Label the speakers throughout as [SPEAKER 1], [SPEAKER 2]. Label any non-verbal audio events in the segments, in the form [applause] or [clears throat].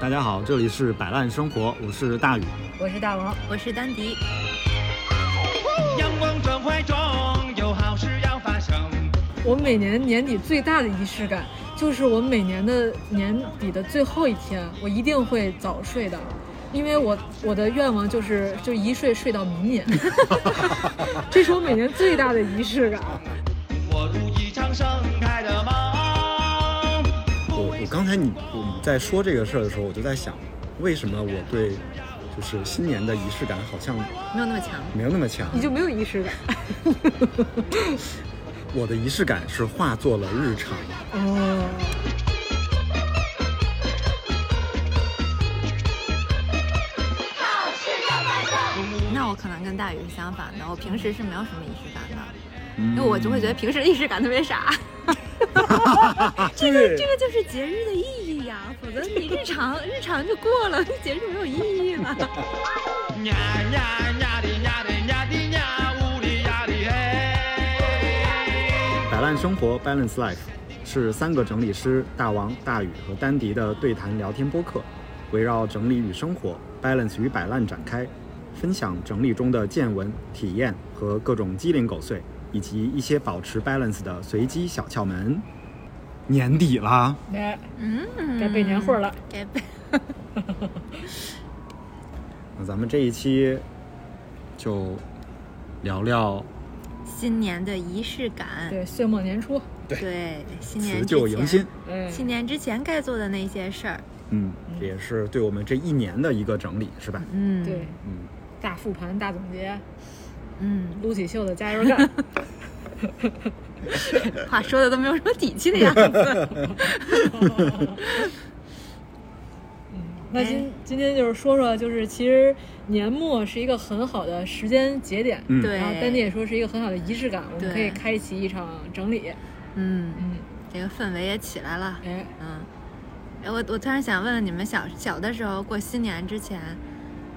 [SPEAKER 1] 大家好，这里是摆烂生活，我是大宇。
[SPEAKER 2] 我是大王，
[SPEAKER 3] 我是丹迪。
[SPEAKER 4] 阳光转怀中，有好事要发生。
[SPEAKER 2] 我每年年底最大的仪式感，就是我每年的年底的最后一天，我一定会早睡的，因为我我的愿望就是就一睡睡到明年，[laughs] 这是我每年最大的仪式感。
[SPEAKER 4] 我如一场盛开的梦。
[SPEAKER 1] 我我刚才你我们在说这个事儿的时候，我就在想，为什么我对就是新年的仪式感好像
[SPEAKER 3] 没有那么强。
[SPEAKER 1] 没有那么强？
[SPEAKER 2] 你就没有仪式感？[laughs]
[SPEAKER 1] 我的仪式感是化作了日常。
[SPEAKER 2] 哦，
[SPEAKER 3] 那我可能跟大宇是相反的，我平时是没有什么仪式感的，
[SPEAKER 1] 因
[SPEAKER 3] 因为我就会觉得平时的仪式感特别傻。[laughs] [laughs]
[SPEAKER 1] 这个
[SPEAKER 3] 这个就是节日的意义呀，否则你日常日常就过了，节日没有意义了。[laughs]
[SPEAKER 4] 呀呀呀的呀的呀的呀，呜哩呀的嘿。
[SPEAKER 1] 摆烂生活 （Balance Life） 是三个整理师大王、大宇和丹迪的对谈聊天播客，围绕整理与生活、balance 与摆烂展开，分享整理中的见闻、体验和各种鸡零狗碎，以及一些保持 balance 的随机小窍门。年底了，
[SPEAKER 2] 哎，
[SPEAKER 3] 嗯，
[SPEAKER 2] 该备年货了。
[SPEAKER 3] 该备。[laughs]
[SPEAKER 1] 那咱们这一期就聊聊
[SPEAKER 3] 新年的仪式感，
[SPEAKER 2] 对，岁末年初，
[SPEAKER 3] 对，新年
[SPEAKER 1] 辞旧迎新。
[SPEAKER 2] 嗯，
[SPEAKER 3] 新年之前该做的那些事儿，
[SPEAKER 1] 嗯，这也是对我们这一年的一个整理，是吧？
[SPEAKER 3] 嗯，
[SPEAKER 2] 对，
[SPEAKER 1] 嗯，
[SPEAKER 2] 大复盘、大总结，
[SPEAKER 3] 嗯，
[SPEAKER 2] 撸起袖子加油干。[laughs] [laughs]
[SPEAKER 3] 话说的都没有什么底气的样子。
[SPEAKER 2] 嗯 [laughs] 那今今天就是说说，就是其实年末是一个很好的时间节点，然后丹迪也说是一个很好的仪式感，我们
[SPEAKER 3] 对
[SPEAKER 2] 可以开启一场整理。
[SPEAKER 3] 嗯，
[SPEAKER 2] 嗯，
[SPEAKER 3] 这个氛围也起来了。
[SPEAKER 2] 哎，
[SPEAKER 3] 嗯，哎，我我突然想问问你们小小的时候过新年之前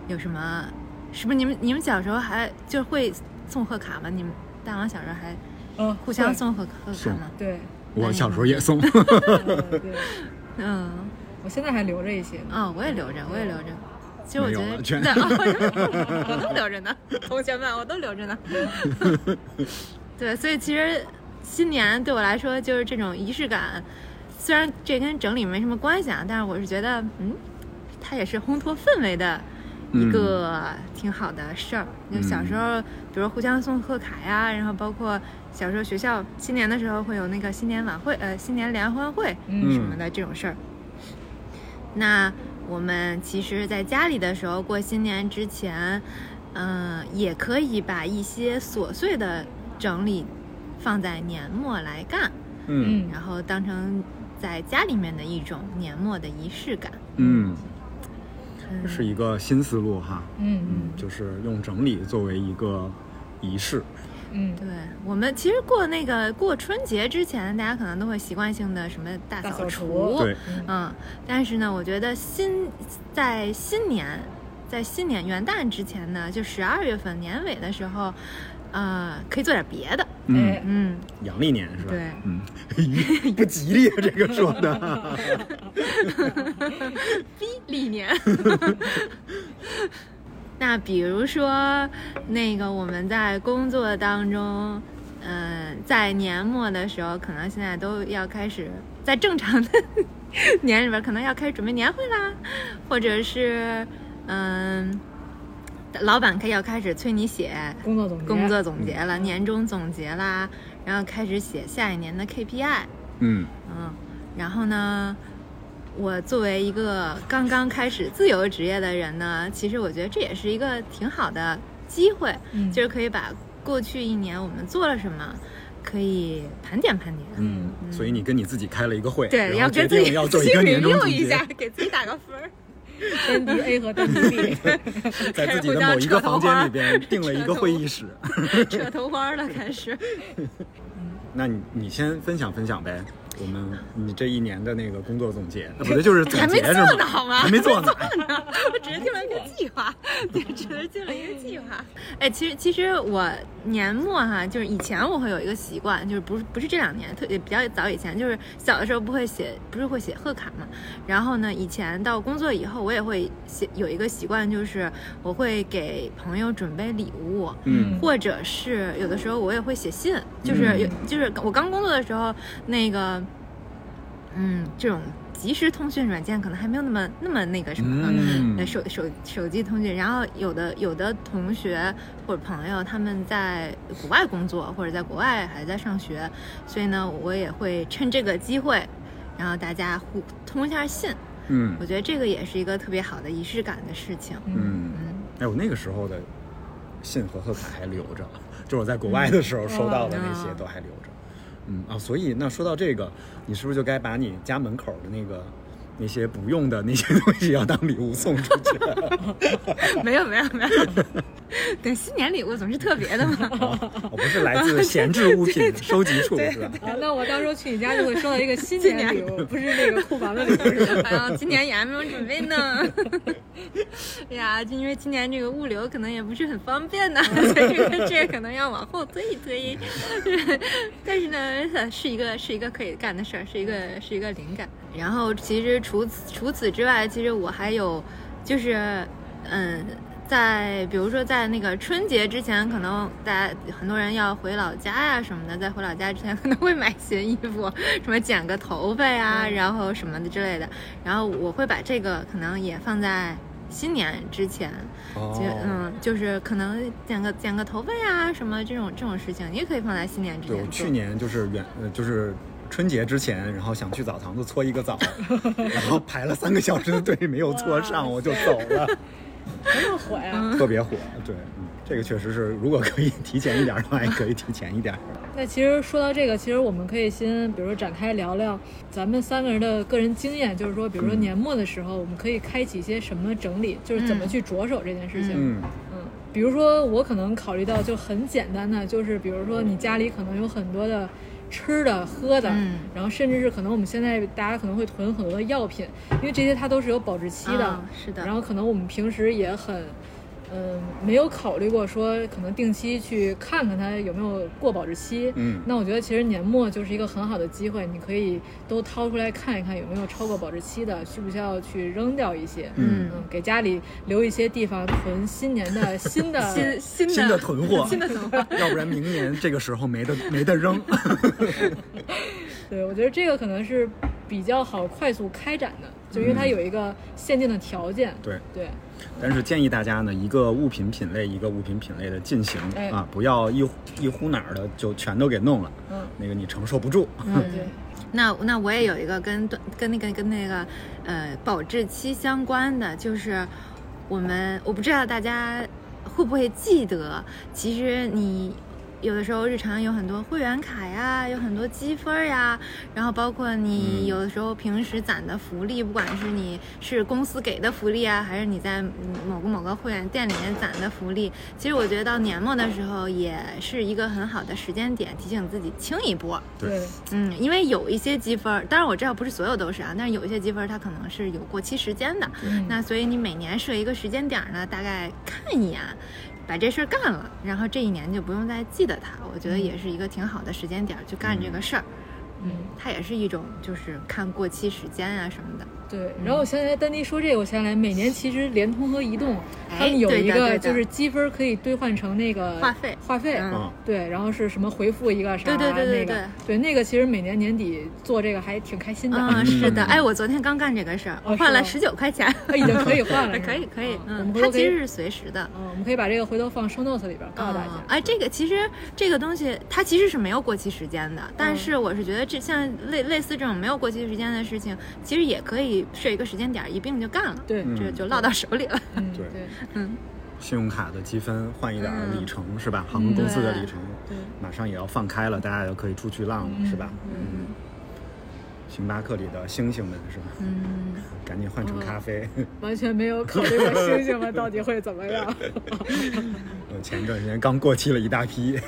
[SPEAKER 3] 有什么？是不是你们你们小时候还就会送贺卡吗？你们大王小时候还
[SPEAKER 2] 嗯，
[SPEAKER 3] 互相，送贺贺卡
[SPEAKER 1] 送
[SPEAKER 3] 吗？
[SPEAKER 2] 对，
[SPEAKER 1] 我小时候也送。
[SPEAKER 2] 呃对，
[SPEAKER 3] 嗯，
[SPEAKER 2] 我现在还留着一些啊。
[SPEAKER 3] 哦，我也留着，我也留着。其实我觉得对，哦 [laughs] 我都留着呢，同学们，我都留着呢。[laughs] 对，所以其实新年对我来说就是这种仪式感，虽然这跟整理没什么关系啊，但是我是觉得，嗯，它也是烘托氛围的一个挺好的事儿。就小时候，比如互相送贺卡呀，然后包括小时候学校新年的时候会有那个新年晚会，呃，新年联欢会，
[SPEAKER 2] 嗯
[SPEAKER 3] 什么的这种事儿。那我们其实，在家里的时候过新年之前，嗯、也可以把一些琐碎的整理放在年末来干，
[SPEAKER 1] 嗯
[SPEAKER 3] 然后当成在家里面的一种年末的仪式感。
[SPEAKER 1] 嗯，
[SPEAKER 3] 嗯，
[SPEAKER 1] 是一个新思路哈。
[SPEAKER 2] 嗯
[SPEAKER 1] 嗯，就是用整理作为一个仪式。
[SPEAKER 2] 嗯。
[SPEAKER 3] 对我们其实过那个过春节之前，大家可能都会习惯性的什么大
[SPEAKER 2] 大扫
[SPEAKER 3] 扫除，
[SPEAKER 1] 对，
[SPEAKER 3] 嗯，但是呢，我觉得新在新年，在新年元旦之前呢，就十二月份年尾的时候，呃，可以做点别的。
[SPEAKER 1] 嗯。
[SPEAKER 2] 哎，
[SPEAKER 3] 嗯，
[SPEAKER 1] 阳历年是吧？
[SPEAKER 3] 对。
[SPEAKER 1] 嗯，[laughs] 不吉利啊，这个说的。[laughs]
[SPEAKER 3] 逼历年。[laughs] 那比如说，那个我们在工作当中，嗯、在年末的时候，可能现在都要开始在正常的 [laughs] 年里边，可能要开始准备年会啦，或者是嗯、老板开要开始催你写
[SPEAKER 2] 工作总结，
[SPEAKER 3] 工作总结了，年终总结啦，然后开始写下一年的 KPI。
[SPEAKER 1] 嗯
[SPEAKER 3] 嗯，然后呢，我作为一个刚刚开始自由职业的人呢，其实我觉得这也是一个挺好的机会，
[SPEAKER 2] 嗯
[SPEAKER 3] 就是可以把过去一年我们做了什么，可以盘点盘点。
[SPEAKER 1] 嗯，所以你跟你自己开了一个会，
[SPEAKER 3] 对，
[SPEAKER 1] 然
[SPEAKER 3] 要
[SPEAKER 1] 后决定
[SPEAKER 3] 跟自己
[SPEAKER 1] 要做一个年终总结
[SPEAKER 3] 用一下，，给自己打个分儿。
[SPEAKER 2] 丹迪 A 和丹迪 B，
[SPEAKER 1] 在自己的某一个房间里边定了一个会议室。[laughs]
[SPEAKER 3] 扯头花了，开始。[laughs]
[SPEAKER 1] 那你你先分享分享呗，我们你这一年的那个工作总结，呃不对，就是总
[SPEAKER 3] 还没
[SPEAKER 1] 结是吗
[SPEAKER 3] 做呢好吗
[SPEAKER 1] 还没做呢。
[SPEAKER 3] 我只是定了一个计划，对，只是定了一个计划。[laughs] 哎，其实其实我年末哈，就是以前我会有一个习惯，就是不是不是这两年，特别比较早以前，就是小的时候不会写，不是会写贺卡嘛。然后呢，以前到工作以后，我也会写有一个习惯，就是我会给朋友准备礼物。
[SPEAKER 1] 嗯
[SPEAKER 3] 或者是有的时候我也会写信，就是有、就是我刚工作的时候，那个，嗯，这种即时通讯软件可能还没有那么那么那个什么，手手手机通讯。然后有的有的同学或者朋友他们在国外工作或者在国外还在上学，所以呢，我也会趁这个机会，然后大家互通一下信。
[SPEAKER 1] 嗯
[SPEAKER 3] 我觉得这个也是一个特别好的仪式感的事情。
[SPEAKER 1] 嗯，嗯哎，我那个时候的信和贺卡还留着，就是我在国外的时候收到的那些
[SPEAKER 3] 嗯
[SPEAKER 1] 都还留着。嗯啊，所以那说到这个，你是不是就该把你家门口的那个那些不用的那些东西要当礼物送出去 [laughs] 了？
[SPEAKER 3] 没有没有没有，[laughs] 对，新年礼物总是特别的嘛。
[SPEAKER 1] 哦，不是来自闲置物品 [laughs] 收集处是吧？
[SPEAKER 2] 啊，那我到时候去你家就会收到一个新年礼物，不是那个库房的礼物？
[SPEAKER 3] 哎呀，今年也还没有准备呢。哎呀，就因为今年这个物流可能也不是很方便呢，所以这个这个可能要往后推一推。但是呢，是一个是一个可以干的事儿，是一个是一个灵感。然后其实除此除此之外，其实我还有就是嗯。在比如说在那个春节之前，可能大家很多人要回老家呀、什么的，在回老家之前 [laughs] 可能会买些衣服，什么剪个头发呀，然后什么的之类的。然后我会把这个可能也放在新年之前，
[SPEAKER 1] 哦
[SPEAKER 3] 就嗯，就是可能剪个剪个头发呀，什么这种这种事情，也可以放在新年之，前
[SPEAKER 1] 对。去年就是远呃就是。春节之前，然后想去澡堂子搓一个澡，然后排了三个小时的队没有搓上，我就走了，
[SPEAKER 2] 那么火呀！
[SPEAKER 1] 特别火。对，嗯，这个确实是，如果可以提前一点的话，也可以提前一点。[laughs]
[SPEAKER 2] 那其实说到这个，其实我们可以先，比如说展开聊聊咱们三个人的个人经验，就是说，比如说
[SPEAKER 1] 嗯
[SPEAKER 2] 年末的时候，我们可以开启一些什么整理，就是怎么
[SPEAKER 3] 嗯
[SPEAKER 2] 去着手这件事情。
[SPEAKER 1] 嗯
[SPEAKER 2] 嗯，比如说我可能考虑到就很简单的，就是比如说你家里可能有很多的吃的、喝的，
[SPEAKER 3] 嗯
[SPEAKER 2] 然后甚至是可能我们现在大家可能会囤很多的药品，因为这些它都是有保质期的。
[SPEAKER 3] 啊是的
[SPEAKER 2] 然后可能我们平时也很。嗯，没有考虑过说可能定期去看看它有没有过保质期。
[SPEAKER 1] 嗯
[SPEAKER 2] 那我觉得其实年末就是一个很好的机会，你可以都掏出来看一看有没有超过保质期的，需不需要去扔掉一些。
[SPEAKER 3] 嗯
[SPEAKER 2] 嗯，给家里留一些地方囤新年的新的
[SPEAKER 3] 新新的
[SPEAKER 1] 新的囤货，[laughs]
[SPEAKER 3] 新的囤货。[laughs]
[SPEAKER 1] 要不然明年这个时候没得没得扔。[laughs]
[SPEAKER 2] 对，我觉得这个可能是比较好快速开展的，就因为它有一个限定的条件。
[SPEAKER 1] 对，
[SPEAKER 2] 对，
[SPEAKER 1] 但是建议大家呢，一个物品品类一个物品品类的进行
[SPEAKER 2] 哎
[SPEAKER 1] 啊，不要一一呼哪儿的就全都给弄了，
[SPEAKER 2] 嗯
[SPEAKER 1] 那个你承受不住。
[SPEAKER 2] 嗯，对，
[SPEAKER 3] 那那我也有一个跟跟那个跟那个呃保质期相关的，就是我们我不知道大家会不会记得，其实你。有的时候日常有很多会员卡呀，有很多积分呀，然后包括你
[SPEAKER 1] 嗯
[SPEAKER 3] 有的时候平时攒的福利，不管是你是公司给的福利啊，还是你在某个某个会员店里面攒的福利，其实我觉得到年末的时候也是一个很好的时间点，提醒自己清一波。
[SPEAKER 1] 对
[SPEAKER 2] 对，
[SPEAKER 3] 嗯，因为有一些积分儿，当然我知道不是所有都是啊，但是有一些积分儿它可能是有过期时间的。
[SPEAKER 2] 嗯
[SPEAKER 3] 那所以你每年设一个时间点儿呢，大概看一眼，把这事儿干了，然后这一年就不用再记得它。我觉得也是一个挺好的时间点儿去干这个事儿。
[SPEAKER 2] 嗯，
[SPEAKER 3] 它也是一种就是看过期时间啊什么的。
[SPEAKER 2] 对。然后我想起来，丹妮说这个，我想起来，每年其实联通和移动，
[SPEAKER 3] 哎
[SPEAKER 2] 他们有一个就是积分可以兑换成那个
[SPEAKER 3] 话费
[SPEAKER 2] 话费。
[SPEAKER 3] 嗯
[SPEAKER 1] 啊，
[SPEAKER 2] 对，然后是什么回复一个啥？
[SPEAKER 3] 对对对对
[SPEAKER 2] 那个对那个其实每年年底做这个还挺开心的。
[SPEAKER 3] 嗯，是的，
[SPEAKER 1] 嗯
[SPEAKER 3] 哎，我昨天刚干这个事儿，
[SPEAKER 2] 哦
[SPEAKER 3] 我换了
[SPEAKER 2] 是
[SPEAKER 3] 十九块钱，
[SPEAKER 2] 啊已经可以换了 [laughs]
[SPEAKER 3] 可以可以嗯它其实是随时的。
[SPEAKER 2] 嗯，我们可以把这个回头放 show notes 里边告诉大家。
[SPEAKER 3] 啊哎，这个其实这个东西它其实是没有过期时间的，
[SPEAKER 2] 嗯
[SPEAKER 3] 但是我是觉得这像类类似这种没有过期时间的事情，其实也可以设一个时间点儿，一并就干了，
[SPEAKER 2] 对，
[SPEAKER 1] 嗯。
[SPEAKER 3] 这就落到手里了。
[SPEAKER 2] 嗯。
[SPEAKER 1] 对。
[SPEAKER 2] 对
[SPEAKER 3] 嗯，
[SPEAKER 1] 信用卡的积分换一点里程、是吧？航空公司的里程
[SPEAKER 2] 对。
[SPEAKER 1] 马上也要放开了，大家就可以出去浪了，是吧？
[SPEAKER 3] 嗯。
[SPEAKER 1] 星巴克里的星星们是吧？
[SPEAKER 3] 嗯，
[SPEAKER 1] 赶紧换成咖啡。
[SPEAKER 2] 完全没有考虑过星星们到底会怎么样。[laughs]
[SPEAKER 1] 我前一段时间刚过期了一大批。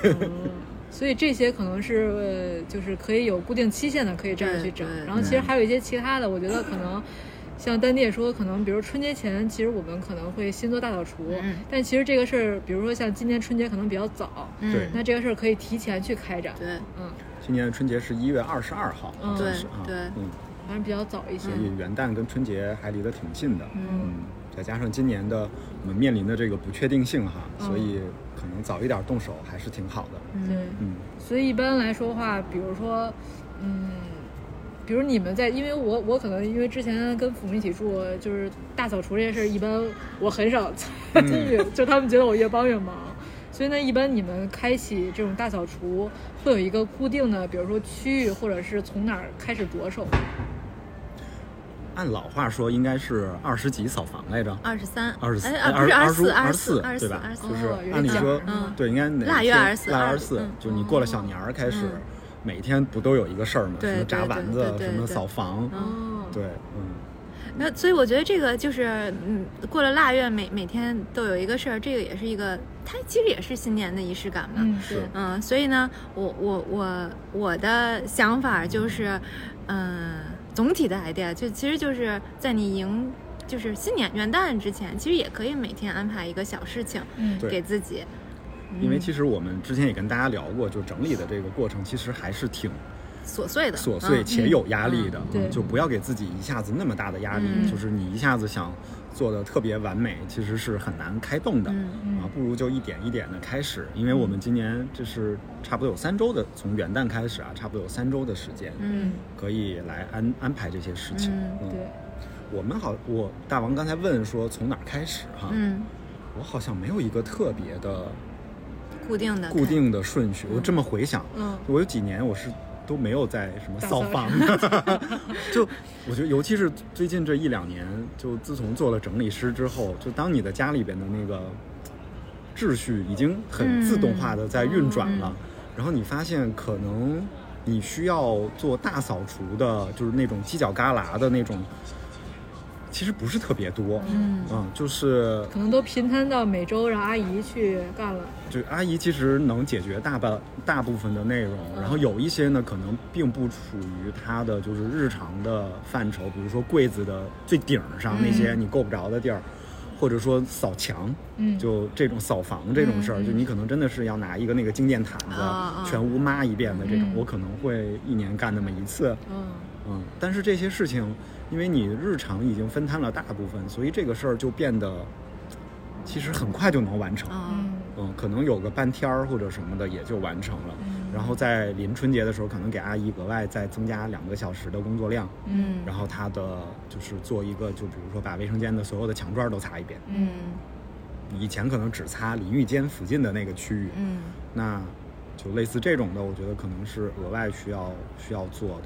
[SPEAKER 2] 嗯所以这些可能是呃，就是可以有固定期限的，可以这样去整然后其实还有一些其他的，我觉得可能像丹弟也说，可能比如春节前，其实我们可能会新做大扫除，
[SPEAKER 3] 嗯
[SPEAKER 2] 但其实这个事儿，比如说像今年春节可能比较早，
[SPEAKER 3] 嗯
[SPEAKER 1] 对。
[SPEAKER 2] 那这个事儿可以提前去开展。
[SPEAKER 3] 对
[SPEAKER 2] 嗯，
[SPEAKER 1] 今年的春节是一月二十二号，
[SPEAKER 3] 对对
[SPEAKER 1] 嗯，
[SPEAKER 2] 反正比较早一些。
[SPEAKER 1] 所以元旦跟春节还离得挺近的，
[SPEAKER 3] 嗯。
[SPEAKER 1] 嗯，再加上今年的我们面临的这个不确定性哈，
[SPEAKER 2] 嗯
[SPEAKER 1] 所以可能早一点动手还是挺好的，
[SPEAKER 2] 对，
[SPEAKER 1] 嗯，
[SPEAKER 2] 所以一般来说的话，比如说，嗯，比如你们在，因为我我可能因为之前跟父母一起住，就是大扫除这件事儿，一般我很少参与，[laughs] 就他们觉得我越帮越忙。所以呢，一般你们开启这种大扫除会有一个固定的，比如说区域，或者是从哪儿开始着手？
[SPEAKER 1] 按老话说应该是二十几扫房来着。
[SPEAKER 3] 二十三，
[SPEAKER 1] 二十四，
[SPEAKER 3] 哎，啊，不是
[SPEAKER 1] 二
[SPEAKER 3] 十四，
[SPEAKER 1] 二
[SPEAKER 3] 十四，二十四，
[SPEAKER 1] 对吧
[SPEAKER 3] 二十？四
[SPEAKER 2] 哦
[SPEAKER 1] 就是按理说
[SPEAKER 3] 嗯，
[SPEAKER 1] 对，应该哪
[SPEAKER 3] 腊月
[SPEAKER 1] 二
[SPEAKER 3] 十四
[SPEAKER 1] 腊月二十四
[SPEAKER 3] 嗯，
[SPEAKER 1] 就你过了小年儿开始
[SPEAKER 3] 嗯，
[SPEAKER 1] 每天不都有一个事儿吗？
[SPEAKER 3] 对
[SPEAKER 1] 什么炸
[SPEAKER 3] 对
[SPEAKER 1] 丸子什么
[SPEAKER 3] 对
[SPEAKER 1] 扫房，
[SPEAKER 2] 哦，
[SPEAKER 1] 对，嗯，
[SPEAKER 3] 那所以我觉得这个就是，嗯，过了腊月，每每天都有一个事儿，这个也是一个，它其实也是新年的仪式感嘛。
[SPEAKER 2] 嗯，
[SPEAKER 1] 是
[SPEAKER 2] 对，
[SPEAKER 3] 嗯，所以呢，我我我我的想法就是，嗯、总体的 idea 就其实就是在你迎就是新年元旦之前，其实也可以每天安排一个小事情
[SPEAKER 2] 嗯，
[SPEAKER 3] 给自己。
[SPEAKER 1] 因为其实我们之前也跟大家聊过，就整理的这个过程，其实还是挺
[SPEAKER 3] 琐碎的，
[SPEAKER 1] 琐碎
[SPEAKER 3] 嗯
[SPEAKER 1] 且有压力的，
[SPEAKER 2] 对
[SPEAKER 1] 嗯就不要给自己一下子那么大的压力，
[SPEAKER 3] 嗯。
[SPEAKER 1] 就是你一下子想做的特别完美，其实是很难开动的。
[SPEAKER 3] 嗯
[SPEAKER 2] 嗯。
[SPEAKER 1] 啊，不如就一点一点的开始，因为我们今年这是差不多有三周的，从元旦开始啊，差不多有三周的时间，
[SPEAKER 3] 嗯。
[SPEAKER 1] 可以来安安排这些事情。
[SPEAKER 3] 嗯
[SPEAKER 2] 对，
[SPEAKER 1] 我们好，我大王刚才问说从哪儿开始哈，
[SPEAKER 3] 嗯，
[SPEAKER 1] 我好像没有一个特别的
[SPEAKER 3] 固定的
[SPEAKER 1] 固定的顺序。我这么回想，
[SPEAKER 2] 嗯。
[SPEAKER 1] 我有几年我是都没有在什么
[SPEAKER 2] 大扫
[SPEAKER 1] 扫房。的，[laughs] 就我觉得尤其是最近这一两年，就自从做了整理师之后，就当你的家里边的那个秩序已经很自动化的在运转了，然后你发现可能你需要做大扫除的，就是那种犄角旮旯的那种，其实不是特别多，
[SPEAKER 3] 嗯。
[SPEAKER 1] 嗯，就是
[SPEAKER 2] 可能都平摊到每周让阿姨去干了。
[SPEAKER 1] 就阿姨其实能解决大半大部分的内容，
[SPEAKER 2] 嗯。
[SPEAKER 1] 然后有一些呢可能并不属于她的就是日常的范畴，比如说柜子的最顶上那些你够不着的地儿，或者说扫墙，
[SPEAKER 2] 嗯，
[SPEAKER 1] 就这种扫房这种事儿，就你可能真的是要拿一个那个静电毯子、全屋抹一遍的这种，
[SPEAKER 2] 嗯。
[SPEAKER 1] 我可能会一年干那么一次，
[SPEAKER 2] 嗯。
[SPEAKER 1] 嗯，但是这些事情，因为你日常已经分摊了大部分，所以这个事儿就变得其实很快就能完成。
[SPEAKER 3] 嗯
[SPEAKER 2] 嗯
[SPEAKER 1] 嗯，可能有个半天儿或者什么的也就完成了。
[SPEAKER 2] 嗯
[SPEAKER 1] 然后在临春节的时候，可能给阿姨额外再增加两个小时的工作量，
[SPEAKER 2] 嗯
[SPEAKER 1] 然后她的就是做一个，就比如说把卫生间的所有的墙砖都擦一遍。
[SPEAKER 3] 嗯
[SPEAKER 1] 以前可能只擦淋浴间附近的那个区域，
[SPEAKER 3] 嗯
[SPEAKER 1] 那就类似这种的，我觉得可能是额外需要需要做的。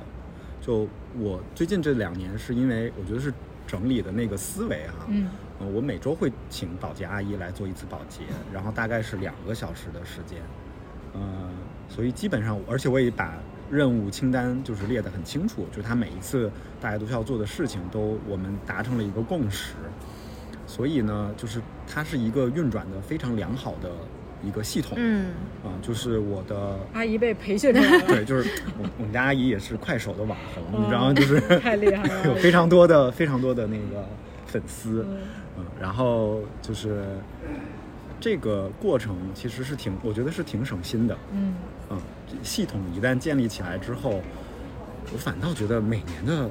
[SPEAKER 1] 就我最近这两年，是因为我觉得是整理的那个思维哈，
[SPEAKER 2] 嗯
[SPEAKER 1] 呃我每周会请保洁阿姨来做一次保洁，然后大概是两个小时的时间，呃，所以基本上，而且我也把任务清单就是列得很清楚，就是他每一次大家都需要做的事情都我们达成了一个共识，所以呢，就是它是一个运转的非常良好的一个系统，
[SPEAKER 3] 嗯。
[SPEAKER 1] 啊、就是我的。
[SPEAKER 2] 阿姨被培训出来了，[laughs]
[SPEAKER 1] 对，就是我我们家阿姨也是快手的网红，你知道吗？
[SPEAKER 2] 哦
[SPEAKER 1] 就是 [laughs]
[SPEAKER 2] 太厉害了。[laughs]
[SPEAKER 1] 有非常多的非常多的那个粉丝，
[SPEAKER 2] 嗯。
[SPEAKER 1] 嗯，然后就是这个过程其实是挺，我觉得是挺省心的，
[SPEAKER 2] 嗯。
[SPEAKER 1] 系统一旦建立起来之后，我反倒觉得每年的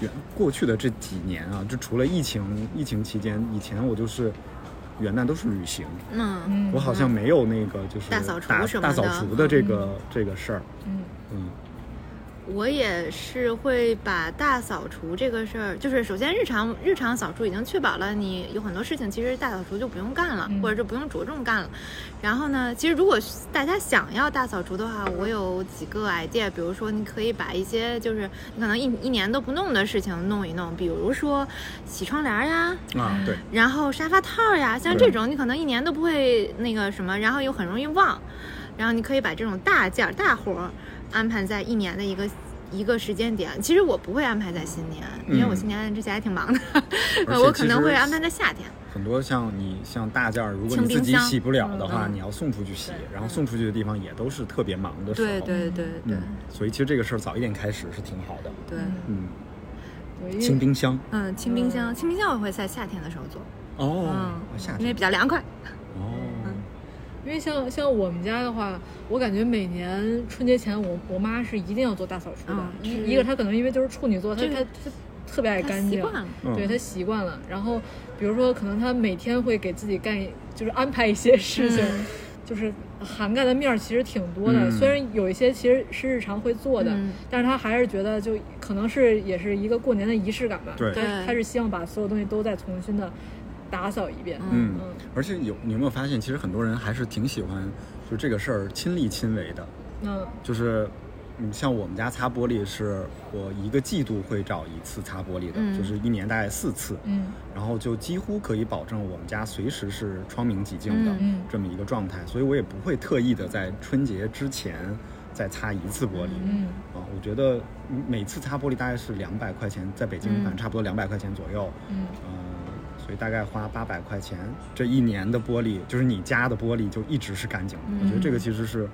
[SPEAKER 1] 元过去的这几年啊，就除了疫情疫情期间，以前我就是元旦都是旅行，
[SPEAKER 3] 嗯。
[SPEAKER 2] 嗯，
[SPEAKER 1] 我好像没有那个就是
[SPEAKER 3] 大扫除
[SPEAKER 1] 大扫除的这个、这个事儿，
[SPEAKER 2] 嗯。
[SPEAKER 1] 嗯
[SPEAKER 3] 我也是会把大扫除这个事儿，就是首先日常日常扫除已经确保了你有很多事情其实大扫除就不用干了，
[SPEAKER 2] 嗯
[SPEAKER 3] 或者就不用着重干了。然后呢，其实如果大家想要大扫除的话，我有几个 idea，比如说你可以把一些就是你可能一一年都不弄的事情弄一弄，比如说洗窗帘呀，
[SPEAKER 1] 啊对，
[SPEAKER 3] 然后沙发套呀，像这种你可能一年都不会那个什么，然后又很容易忘，然后你可以把这种大件儿、大活儿安排在一年的一个一个时间点。其实我不会安排在新年，因为我
[SPEAKER 1] 嗯
[SPEAKER 3] 新年之前还挺忙的，[laughs] 我可能会安排在夏天。
[SPEAKER 1] 很多像你像大件儿，如果你自己洗不了的话，
[SPEAKER 3] 嗯。
[SPEAKER 1] 你要送出去洗，然后送出去的地方也都是特别忙的时候。
[SPEAKER 3] 对对对对。
[SPEAKER 1] 嗯，所以其实这个事儿早一点开始是挺好的。
[SPEAKER 3] 对，
[SPEAKER 1] 嗯，清冰箱。
[SPEAKER 3] 嗯，清冰箱，清冰箱我会在夏天的时候做，
[SPEAKER 1] 哦
[SPEAKER 3] 嗯，
[SPEAKER 1] 夏
[SPEAKER 3] 因为比较凉快。
[SPEAKER 1] 哦，
[SPEAKER 2] 因为像像我们家的话，我感觉每年春节前我我妈是一定要做大扫除的。一一个她可能因为就是处女座，她她她特别爱干净，对她习惯了。然后比如说可能她每天会给自己干，就是安排一些事情，
[SPEAKER 3] 嗯 [laughs]
[SPEAKER 2] 就是涵盖的面儿其实挺多的。
[SPEAKER 1] 嗯
[SPEAKER 2] 虽然有一些其实是日常会做的，
[SPEAKER 3] 嗯
[SPEAKER 2] 但是她还是觉得就可能是也是一个过年的仪式感吧。她
[SPEAKER 3] 对
[SPEAKER 2] 她是希望把所有东西都再重新的打扫一遍。
[SPEAKER 1] 嗯。
[SPEAKER 2] 嗯，
[SPEAKER 1] 而且有你有没有发现，其实很多人还是挺喜欢，就这个事儿亲力亲为的，
[SPEAKER 2] 嗯。
[SPEAKER 1] 就是。嗯，像我们家擦玻璃是我一个季度会找一次擦玻璃的，
[SPEAKER 3] 嗯。
[SPEAKER 1] 就是一年大概四次，
[SPEAKER 2] 嗯。
[SPEAKER 1] 然后就几乎可以保证我们家随时是窗明几净的这么一个状态，所以我也不会特意的在春节之前再擦一次玻璃。
[SPEAKER 2] 嗯
[SPEAKER 1] 啊，我觉得每次擦玻璃大概是两百块钱，在北京
[SPEAKER 3] 嗯。
[SPEAKER 1] 反正差不多两百块钱左右，
[SPEAKER 2] 嗯。
[SPEAKER 1] 呃，所以大概花八百块钱，这一年的玻璃就是你家的玻璃就一直是干净的，我觉得这个其实是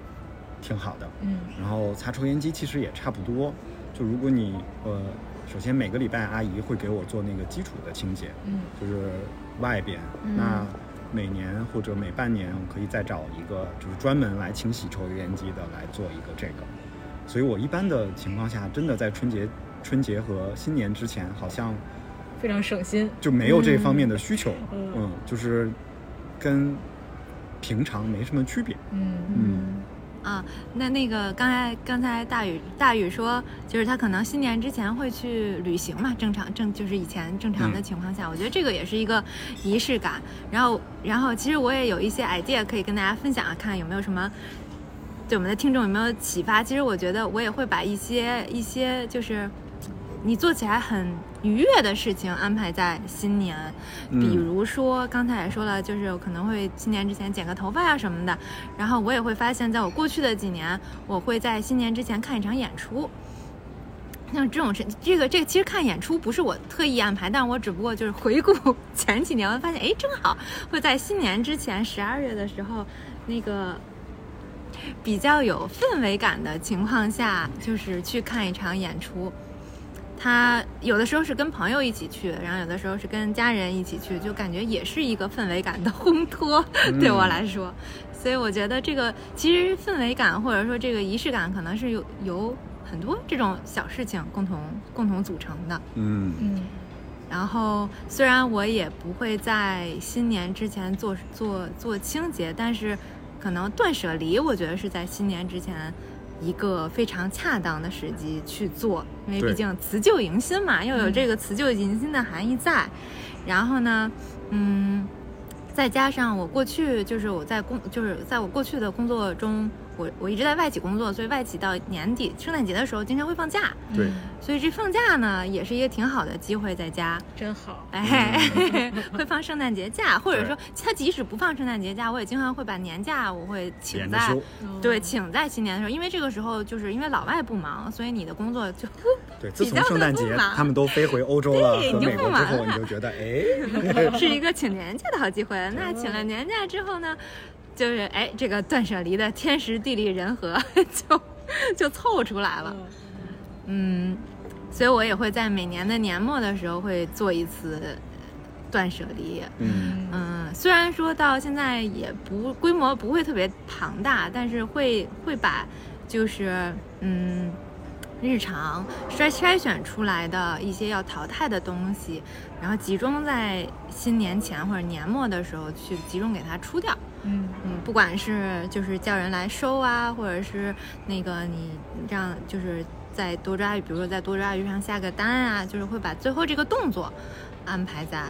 [SPEAKER 1] 挺好的。
[SPEAKER 2] 嗯。
[SPEAKER 1] 然后擦抽烟机其实也差不多，就如果你呃，首先每个礼拜阿姨会给我做那个基础的清洁，
[SPEAKER 2] 嗯。
[SPEAKER 1] 就是外边，
[SPEAKER 3] 嗯。
[SPEAKER 1] 那每年或者每半年我可以再找一个就是专门来清洗抽油烟机的来做一个这个，所以我一般的情况下，真的在春节、春节和新年之前，好像
[SPEAKER 2] 非常省心。
[SPEAKER 1] 就没有这方面的需求，
[SPEAKER 2] 嗯。
[SPEAKER 1] 嗯，就是跟平常没什么区别，
[SPEAKER 2] 嗯
[SPEAKER 1] 嗯。
[SPEAKER 3] 啊，那那个刚才刚才大宇大宇说，就是他可能新年之前会去旅行嘛，正常正就是以前正常的
[SPEAKER 1] 嗯。
[SPEAKER 3] 情况下，我觉得这个也是一个仪式感。然后然后其实我也有一些 idea 可以跟大家分享啊，看有没有什么对我们的听众有没有启发。其实我觉得我也会把一些一些就是你做起来很愉悦的事情安排在新年，比
[SPEAKER 1] 嗯
[SPEAKER 3] 如说刚才也说了，就是可能会新年之前剪个头发呀什么的，然后我也会发现，在我过去的几年，我会在新年之前看一场演出。像这种事，这个这个其实看演出不是我特意安排，但我只不过就是回顾前几年，我发现哎，正好会在新年之前十二月的时候，那个比较有氛围感的情况下，就是去看一场演出。他有的时候是跟朋友一起去，然后有的时候是跟家人一起去，就感觉也是一个氛围感的烘托，对我来说。所以我觉得这个其实氛围感或者说这个仪式感，可能是有由很多这种小事情共同共同组成的。
[SPEAKER 1] 嗯
[SPEAKER 2] 嗯
[SPEAKER 3] 然后虽然我也不会在新年之前做做做清洁，但是可能断舍离，我觉得是在新年之前一个非常恰当的时机去做，因为毕竟辞旧迎新嘛，又有这个辞旧迎新的含义在。然后呢，嗯，再加上我过去就是我在工，就是在我过去的工作中，我我一直在外企工作，所以外企到年底圣诞节的时候经常会放假，
[SPEAKER 1] 对，
[SPEAKER 3] 所以这放假呢也是一个挺好的机会，在家。
[SPEAKER 2] 真好。
[SPEAKER 3] 哎，[laughs] 会放圣诞节假，或者说他即使不放圣诞节假，我也经常会把年假我会请在对，请在新年的时候，因为这个时候就是因为老外不忙，所以你的工作就
[SPEAKER 1] 对，自
[SPEAKER 3] 比较
[SPEAKER 1] 从圣诞节
[SPEAKER 3] 的不忙
[SPEAKER 1] 他们都飞回欧洲了
[SPEAKER 3] 对
[SPEAKER 1] 和
[SPEAKER 3] 你就不忙
[SPEAKER 1] 美国之后，
[SPEAKER 3] 了
[SPEAKER 1] 你就觉得哎，[laughs]
[SPEAKER 3] 是一个请年假的好机会。那请了年假之后呢，就是哎，这个断舍离的天时地利人和 [laughs] 就就凑出来了。嗯，所以我也会在每年的年末的时候会做一次断舍离。
[SPEAKER 1] 嗯
[SPEAKER 3] 嗯，虽然说到现在也不规模不会特别庞大，但是会会把就是嗯日常筛筛选出来的一些要淘汰的东西，然后集中在新年前或者年末的时候去集中给它出掉。
[SPEAKER 2] 嗯
[SPEAKER 3] 嗯，不管是就是叫人来收啊，或者是那个你让就是在多抓鱼，比如说在多抓鱼上下个单啊，就是会把最后这个动作安排在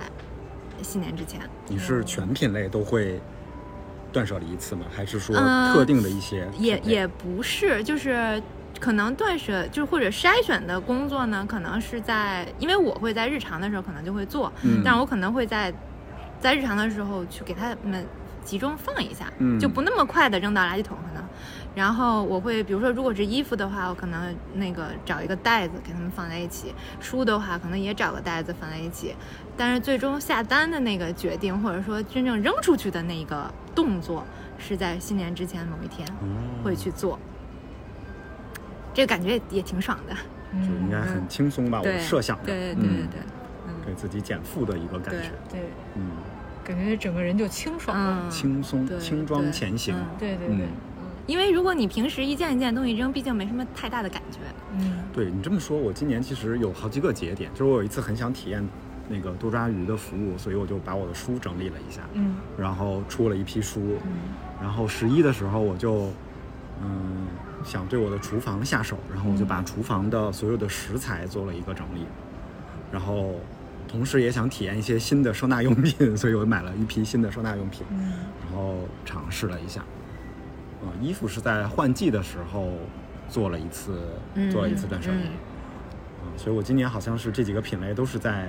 [SPEAKER 3] 新年之前。
[SPEAKER 1] 你是全品类都会断舍离一次吗？还是说
[SPEAKER 3] 嗯
[SPEAKER 1] 特定的一些
[SPEAKER 3] 也也不是，就是可能断舍就是或者筛选的工作呢，可能是在因为我会在日常的时候可能就会做，
[SPEAKER 1] 嗯
[SPEAKER 3] 但是我可能会在在日常的时候去给他们集中放一下，
[SPEAKER 1] 嗯
[SPEAKER 3] 就不那么快的扔到垃圾桶，可能然后我会，比如说，如果是衣服的话，我可能那个找一个袋子给他们放在一起；书的话，可能也找个袋子放在一起。但是最终下单的那个决定，或者说真正扔出去的那个动作，是在新年之前某一天会去做。这个感觉也也挺爽的。
[SPEAKER 1] 就应该很轻松吧？我，设想的，
[SPEAKER 3] 对对对对
[SPEAKER 1] 嗯
[SPEAKER 3] 对，嗯。
[SPEAKER 1] 给自己减负的一个感觉，
[SPEAKER 2] 对，
[SPEAKER 1] 嗯，
[SPEAKER 2] 感觉整个人就清爽了。
[SPEAKER 3] 嗯，
[SPEAKER 1] 轻松轻装前行，
[SPEAKER 3] 嗯
[SPEAKER 2] 对对对，
[SPEAKER 1] 嗯。
[SPEAKER 3] 因为如果你平时一件一件东西扔，毕竟没什么太大的感觉。
[SPEAKER 2] 嗯。
[SPEAKER 1] 对你这么说，我今年其实有好几个节点，就是我有一次很想体验那个多抓鱼的服务，所以我就把我的书整理了一下，
[SPEAKER 2] 嗯。
[SPEAKER 1] 然后出了一批书，
[SPEAKER 3] 嗯。
[SPEAKER 1] 然后十一的时候我就嗯想对我的厨房下手，然后我就把厨房的所有的食材做了一个整理，然后同时也想体验一些新的收纳用品，所以我买了一批新的收纳用品，
[SPEAKER 2] 嗯
[SPEAKER 1] 然后尝试了一下。呃，衣服是在换季的时候做了一次，
[SPEAKER 3] 嗯
[SPEAKER 1] 做了一次断舍离。
[SPEAKER 3] 嗯
[SPEAKER 1] 嗯，所以我今年好像是这几个品类都是在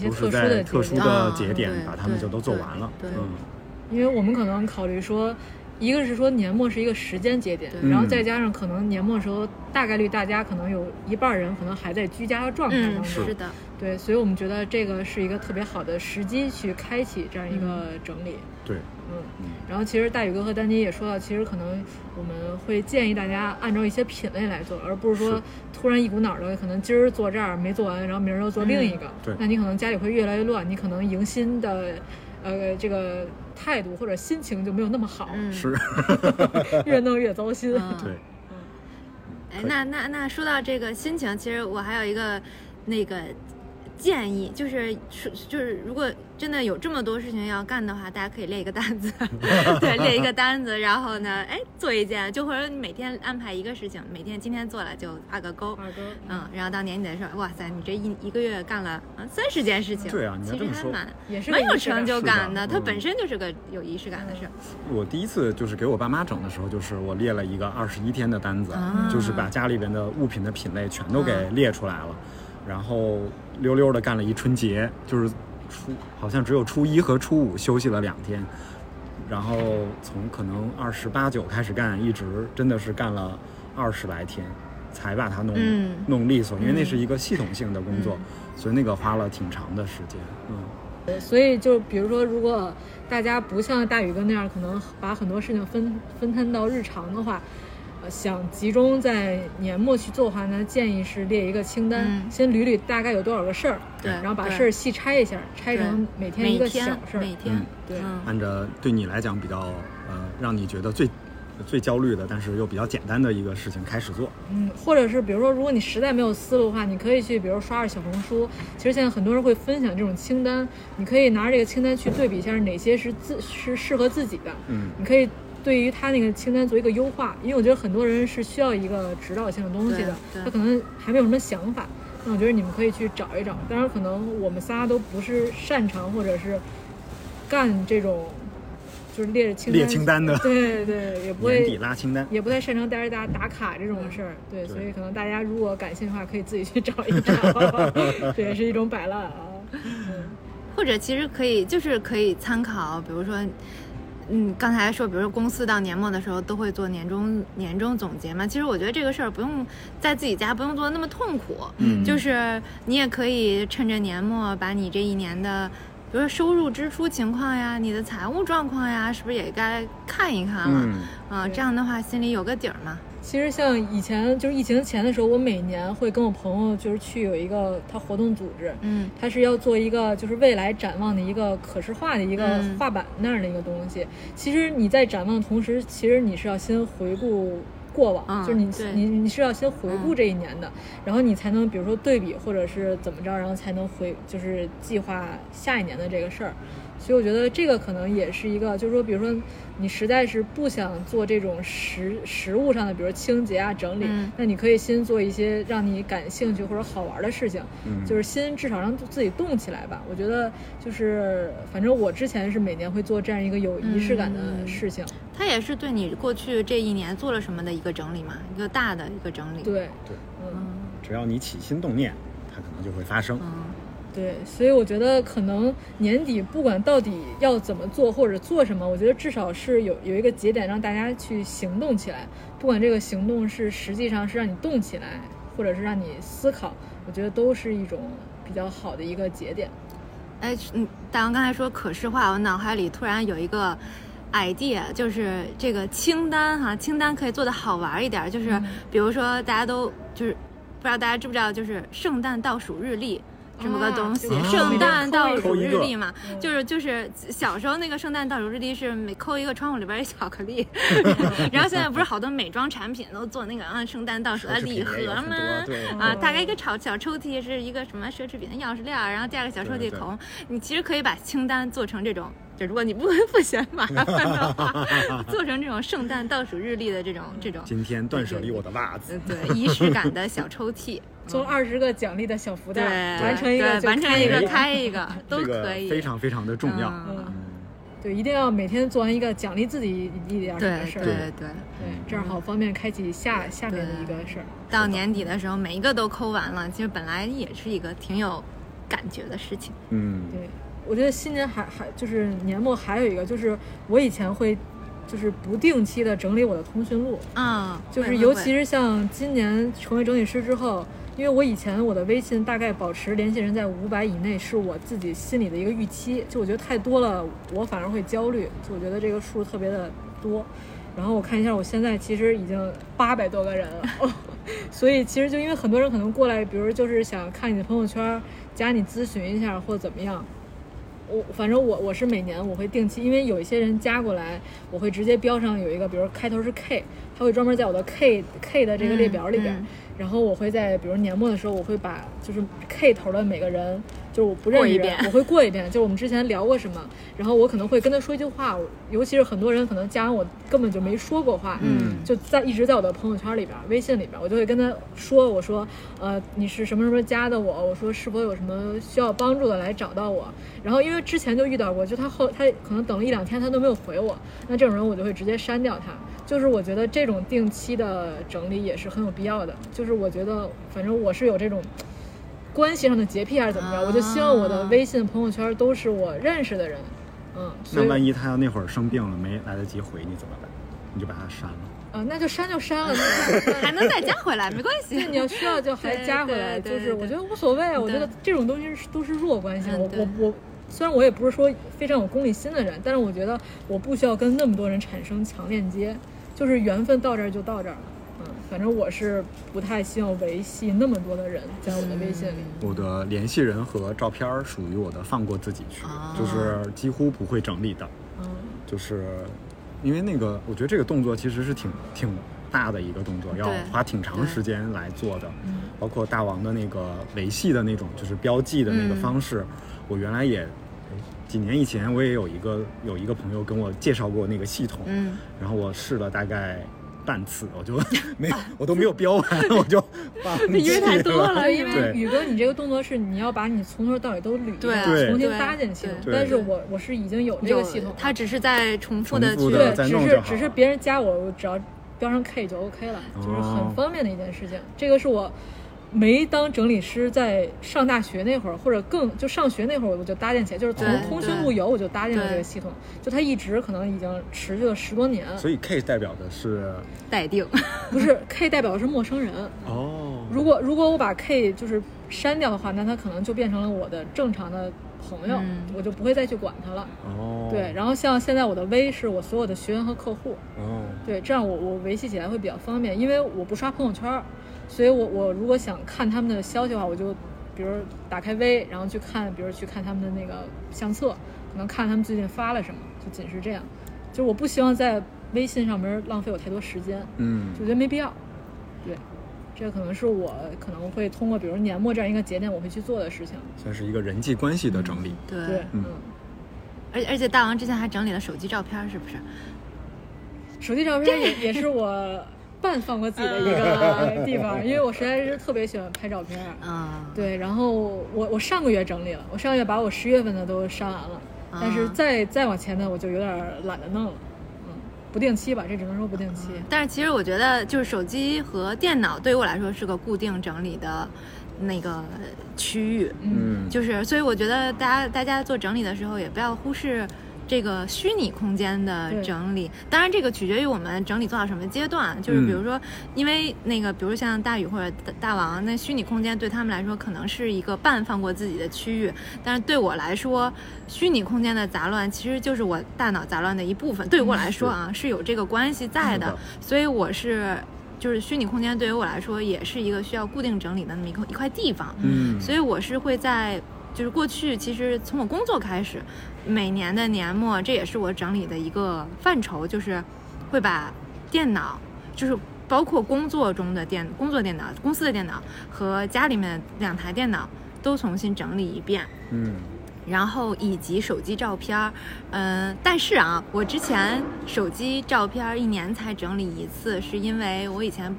[SPEAKER 1] 都是在特殊的节点把它们就都做完了。
[SPEAKER 3] 对
[SPEAKER 1] 嗯，
[SPEAKER 2] 因为我们可能考虑说，一个是说年末是一个时间节点，然后
[SPEAKER 1] 嗯。
[SPEAKER 2] 再加上可能年末的时候，大概率大家可能有一半人可能还在居家的状态当
[SPEAKER 3] 嗯，
[SPEAKER 2] 中，
[SPEAKER 3] 是的，
[SPEAKER 2] 对，所以我们觉得这个是一个特别好的时机去开启这样一个整理。
[SPEAKER 1] 对，
[SPEAKER 2] 嗯。
[SPEAKER 1] 嗯，
[SPEAKER 2] 然后其实大宇哥和丹妮也说到，其实可能我们会建议大家按照一些品类来做，而不是说突然一股脑儿的，可能今儿做这儿没做完，然后明儿又做另一个，
[SPEAKER 1] 对。
[SPEAKER 2] 那你可能家里会越来越乱，你可能迎新的。呃，这个态度或者心情就没有那么好，
[SPEAKER 3] 嗯，
[SPEAKER 1] 是，[laughs] [laughs]
[SPEAKER 2] 越弄越糟心。
[SPEAKER 3] 嗯。
[SPEAKER 1] 对，
[SPEAKER 3] 哎，那那那说到这个心情，其实我还有一个那个建议，就是是就是如果真的有这么多事情要干的话，大家可以列一个单子，[laughs] 对，列一个单子，然后呢，哎，做一件，就或者你每天安排一个事情，每天今天做了就画个勾。
[SPEAKER 2] 画勾，
[SPEAKER 3] 嗯，然后到年底的时候，哇塞，你这一一个月干了啊三十件事情，
[SPEAKER 1] 对啊你要这么说
[SPEAKER 3] 其实还蛮
[SPEAKER 2] 也是
[SPEAKER 3] 蛮有成就感的，它本身就是个有仪式感的事儿。
[SPEAKER 1] 我第一次就是给我爸妈整的时候，就是我列了一个二十一天的单子，
[SPEAKER 3] 啊
[SPEAKER 1] 就是把家里边的物品的品类全都给
[SPEAKER 3] 啊
[SPEAKER 1] 列出来了，然后溜溜的干了一春节，就是初好像只有初一和初五休息了两天，然后从可能二十八九开始干，一直真的是干了二十来天，才把它弄、
[SPEAKER 3] 嗯
[SPEAKER 1] 弄利索，因为那是一个系统性的工作，
[SPEAKER 3] 嗯
[SPEAKER 1] 所以那个花了挺长的时间，嗯。
[SPEAKER 2] 所以就比如说，如果大家不像大宇哥那样，可能把很多事情分分摊到日常的话，呃，想集中在年末去做的话那，建议是列一个清单，
[SPEAKER 3] 嗯
[SPEAKER 2] 先捋捋大概有多少个事儿，
[SPEAKER 3] 对
[SPEAKER 2] 然后把事儿细拆一下，拆成每天一个小事儿，
[SPEAKER 3] 每天
[SPEAKER 1] 嗯，
[SPEAKER 2] 对
[SPEAKER 3] 嗯
[SPEAKER 1] 按照对你来讲比较呃，让你觉得最最焦虑的，但是又比较简单的一个事情开始做。
[SPEAKER 2] 嗯，或者是比如说，如果你实在没有思路的话，你可以去比如刷刷小红书。其实现在很多人会分享这种清单，你可以拿着这个清单去对比一下哪些是自是适合自己的。
[SPEAKER 1] 嗯
[SPEAKER 2] 你可以对于他那个清单做一个优化，因为我觉得很多人是需要一个指导性的东西的他可能还没有什么想法。那我觉得你们可以去找一找，当然可能我们仨都不是擅长或者是干这种就是列着清单
[SPEAKER 1] 列清单的。[laughs]
[SPEAKER 2] 对对，也不会
[SPEAKER 1] 拉清单，
[SPEAKER 2] 也不太擅长带着大家打卡这种事儿，对，
[SPEAKER 1] 对。
[SPEAKER 2] 所以可能大家如果感兴趣的话，可以自己去找一找，这也是一种摆烂啊。嗯
[SPEAKER 3] 或者其实可以就是可以参考，比如说，嗯，刚才说，比如说公司到年末的时候都会做年终年终总结嘛。其实我觉得这个事儿不用在自己家不用做的那么痛苦，
[SPEAKER 1] 嗯
[SPEAKER 3] 就是你也可以趁着年末把你这一年的。比如说收入支出情况呀，你的财务状况呀，是不是也该看一看了？
[SPEAKER 1] 嗯
[SPEAKER 3] 啊，这样的话心里有个底儿嘛。
[SPEAKER 2] 其实像以前就是疫情前的时候，我每年会跟我朋友就是去有一个他活动组织，
[SPEAKER 3] 嗯
[SPEAKER 2] 他是要做一个就是未来展望的一个可视化的一个
[SPEAKER 3] 嗯
[SPEAKER 2] 画板那样的一个东西。其实你在展望的同时，其实你是要先回顾过往，
[SPEAKER 3] 嗯
[SPEAKER 2] 就是你你你是要先回顾
[SPEAKER 3] 嗯
[SPEAKER 2] 这一年的，然后你才能比如说对比或者是怎么着，然后才能回就是计划下一年的这个事儿。所以我觉得这个可能也是一个，就是说，比如说你实在是不想做这种食食物上的，比如清洁啊、整理，
[SPEAKER 3] 嗯
[SPEAKER 2] 那你可以先做一些让你感兴趣或者好玩的事情，
[SPEAKER 1] 嗯
[SPEAKER 2] 就是先至少让自己动起来吧。我觉得就是，反正我之前是每年会做这样一个有仪式感的
[SPEAKER 3] 嗯
[SPEAKER 2] 事情。
[SPEAKER 3] 它也是对你过去这一年做了什么的一个整理嘛，一个大的一个整理。，
[SPEAKER 2] 对，
[SPEAKER 1] 对，
[SPEAKER 2] 嗯，
[SPEAKER 3] 嗯
[SPEAKER 1] 只要你起心动念，它可能就会发生。
[SPEAKER 3] 嗯。
[SPEAKER 2] 对，所以我觉得可能年底不管到底要怎么做或者做什么，我觉得至少是有有一个节点让大家去行动起来，不管这个行动是实际上是让你动起来，或者是让你思考，我觉得都是一种比较好的一个节点。
[SPEAKER 3] 哎，嗯，大王刚才说可视化，我脑海里突然有一个 idea，就是这个清单哈，清单可以做的好玩一点，就是比如说大家都就是不知道大家知不知道，就是圣诞倒数日历。这么个东西，
[SPEAKER 2] 啊
[SPEAKER 3] 圣诞倒数日历嘛，
[SPEAKER 2] 嗯
[SPEAKER 3] 就是就是小时候那个圣诞倒数日历是每抠一个窗户里边有巧克力，[laughs] 然后现在不是好多美妆产品都做那个啊圣诞倒数的礼盒吗？啊，大概一个小小抽屉是一个什么奢侈品的钥匙链儿，然后第二个小抽屉口红。你其实可以把清单做成这种，就如果你不 [laughs] 不嫌麻烦的话，做成这种圣诞倒数日历的这种这种，
[SPEAKER 1] 今天断舍离我的袜子
[SPEAKER 3] 呃，对仪式感的小抽屉。
[SPEAKER 2] 从二十个奖励的小福
[SPEAKER 3] 对，
[SPEAKER 2] 袋完成一个
[SPEAKER 3] 完成一个
[SPEAKER 2] 开
[SPEAKER 3] 开一个都
[SPEAKER 1] 这个
[SPEAKER 3] 可以，
[SPEAKER 1] 非常非常的重要。
[SPEAKER 3] 嗯
[SPEAKER 2] 嗯，对，一定要每天做完一个奖励自己一点儿
[SPEAKER 3] 对
[SPEAKER 2] 的事儿。
[SPEAKER 3] 对
[SPEAKER 2] 对，
[SPEAKER 3] 对。
[SPEAKER 2] 这样好方便开启下下面的一个事儿。
[SPEAKER 3] 到年底的时候，每一个都抠完了，其实本来也是一个挺有感觉的事情。
[SPEAKER 1] 嗯，
[SPEAKER 2] 对，我觉得新年还还就是年末还有一个，就是我以前会就是不定期的整理我的通讯录，
[SPEAKER 3] 嗯，
[SPEAKER 2] 就是尤其是像今年成为整理师之后，因为我以前我的微信大概保持联系人在五百以内，是我自己心里的一个预期，就我觉得太多了，我反而会焦虑，就我觉得这个数特别的多。然后我看一下，我现在其实已经 [laughs] 八百多个人了，所以其实就因为很多人可能过来，比如就是想看你的朋友圈，加你咨询一下或怎么样。我反正我我是每年我会定期，因为有一些人加过来，我会直接标上有一个，比如开头是 K，他会专门在我的 K K 的这个列表里边，然后我会在比如年末的时候，我会把就是 K 头的每个人，就是我不认识人
[SPEAKER 3] 过一遍，
[SPEAKER 2] 我会过一遍，就是我们之前聊过什么，然后我可能会跟他说一句话，尤其是很多人可能加完我根本就没说过话，
[SPEAKER 1] 嗯
[SPEAKER 2] 就在一直在我的朋友圈里边、微信里边，我就会跟他说，我说，呃，你是什么什么加的我，我说是否有什么需要帮助的来找到我。然后因为之前就遇到过，就他后他可能等了一两天他都没有回我，那这种人我就会直接删掉他。就是我觉得这种定期的整理也是很有必要的。就是我觉得反正我是有这种。关系上的洁癖还是怎么着？我就希望我的微信朋友圈都是我认识的人，嗯，
[SPEAKER 1] 那万一他要那会儿生病了没来得及回你怎么办？你就把他删了。
[SPEAKER 2] 啊，那就删就删了，[laughs]
[SPEAKER 3] 还能再加回来，没关系
[SPEAKER 2] 那，。你要需要就还加回来，就是我觉得无所谓啊。我觉得这种东西是都是弱关系。我我我，虽然我也不是说非常有功利心的人，但是我觉得我不需要跟那么多人产生强链接，就是缘分到这儿就到这儿了。嗯，反正我是不太希望维系那么多的人在我的微信里。
[SPEAKER 1] 我的联系人和照片儿属于我的放过自己区，
[SPEAKER 3] 哦
[SPEAKER 1] 就是几乎不会整理的，
[SPEAKER 2] 嗯
[SPEAKER 1] 就是因为那个，我觉得这个动作其实是挺挺大的一个动作，要花挺长时间来做的。
[SPEAKER 2] 嗯
[SPEAKER 1] 包括大王的那个维系的那种，就是标记的那个
[SPEAKER 3] 嗯
[SPEAKER 1] 方式，我原来也。哎几年以前，我也有一个有一个朋友跟我介绍过那个系统，
[SPEAKER 3] 嗯，
[SPEAKER 1] 然后我试了大概半次，我就 [laughs] 没我都没有标完，我就放弃
[SPEAKER 3] 因为太多了，
[SPEAKER 2] 因为宇哥，你这个动作是你要把你从头到尾都捋一
[SPEAKER 3] 对
[SPEAKER 2] 遍重新搭进系统。但是我我是已经有这个系统了，
[SPEAKER 3] 他只是在重复的去
[SPEAKER 2] 对，只是只是别人加我，我只要标上 K 就 OK 了，就是很
[SPEAKER 1] 哦。
[SPEAKER 2] 方便的一件事情。这个是我没当整理师，在上大学那会儿，或者更就上学那会儿，我就搭建起来，就是从通讯录有我就搭建了这个系统，就它一直可能已经持续了十多年。
[SPEAKER 1] 所以 K 代表的是 [laughs]
[SPEAKER 3] 待定。
[SPEAKER 2] 不是 K 代表的是陌生人，
[SPEAKER 1] 哦，
[SPEAKER 2] 如果如果我把 K 就是删掉的话，那他可能就变成了我的正常的朋友，
[SPEAKER 3] 嗯。
[SPEAKER 2] 我就不会再去管他了。
[SPEAKER 1] 哦，
[SPEAKER 2] 对，然后像现在我的 V 是我所有的学员和客户，
[SPEAKER 1] 哦，
[SPEAKER 2] 对，这样我我维系起来会比较方便，因为我不刷朋友圈儿，所以我我如果想看他们的消息的话，我就比如打开微，然后去看，比如去看他们的那个相册，可能看他们最近发了什么，就仅是这样。就我不希望在微信上面浪费我太多时间，
[SPEAKER 1] 嗯
[SPEAKER 2] 就觉得没必要。对，这可能是我可能会通过比如年末这样一个节点我会去做的事情。
[SPEAKER 1] 算是一个人际关系的整理。
[SPEAKER 3] 对，
[SPEAKER 2] 对，
[SPEAKER 1] 嗯
[SPEAKER 2] 嗯，
[SPEAKER 3] 而而且大王之前还整理了手机照片，是不是？
[SPEAKER 2] 手机照片也也是我半放过自己的一个 [laughs] 地方，因为我实在是特别喜欢拍照片。
[SPEAKER 3] 啊，
[SPEAKER 2] 对，然后我我上个月整理了，我上个月把我十月份的都删完了，但是
[SPEAKER 3] 啊
[SPEAKER 2] 再再往前呢我就有点懒得弄了，嗯，不定期吧，这只能说不定期。
[SPEAKER 3] 但是其实我觉得，就是手机和电脑对于我来说是个固定整理的那个区域。
[SPEAKER 1] 嗯，
[SPEAKER 3] 就是，所以我觉得大家大家做整理的时候，也不要忽视这个虚拟空间的整理。当然，这个取决于我们整理做到什么阶段。就是比如说，因为那个，比如像大宇或者大大王，那虚拟空间对他们来说可能是一个半放过自己的区域，但是对我来说，虚拟空间的杂乱其实就是我大脑杂乱的一部分。对于我来说啊，是有这个关系在的所以我是。就是虚拟空间对于我来说也是一个需要固定整理的那么一个一块地方，
[SPEAKER 1] 嗯，
[SPEAKER 3] 所以我是会在，就是过去其实从我工作开始，每年的年末，这也是我整理的一个范畴，就是会把电脑，就是包括工作中的电工作电脑、公司的电脑和家里面两台电脑都重新整理一遍。
[SPEAKER 1] 嗯
[SPEAKER 3] 然后以及手机照片儿，嗯、但是啊，我之前手机照片儿一年才整理一次，是因为我以前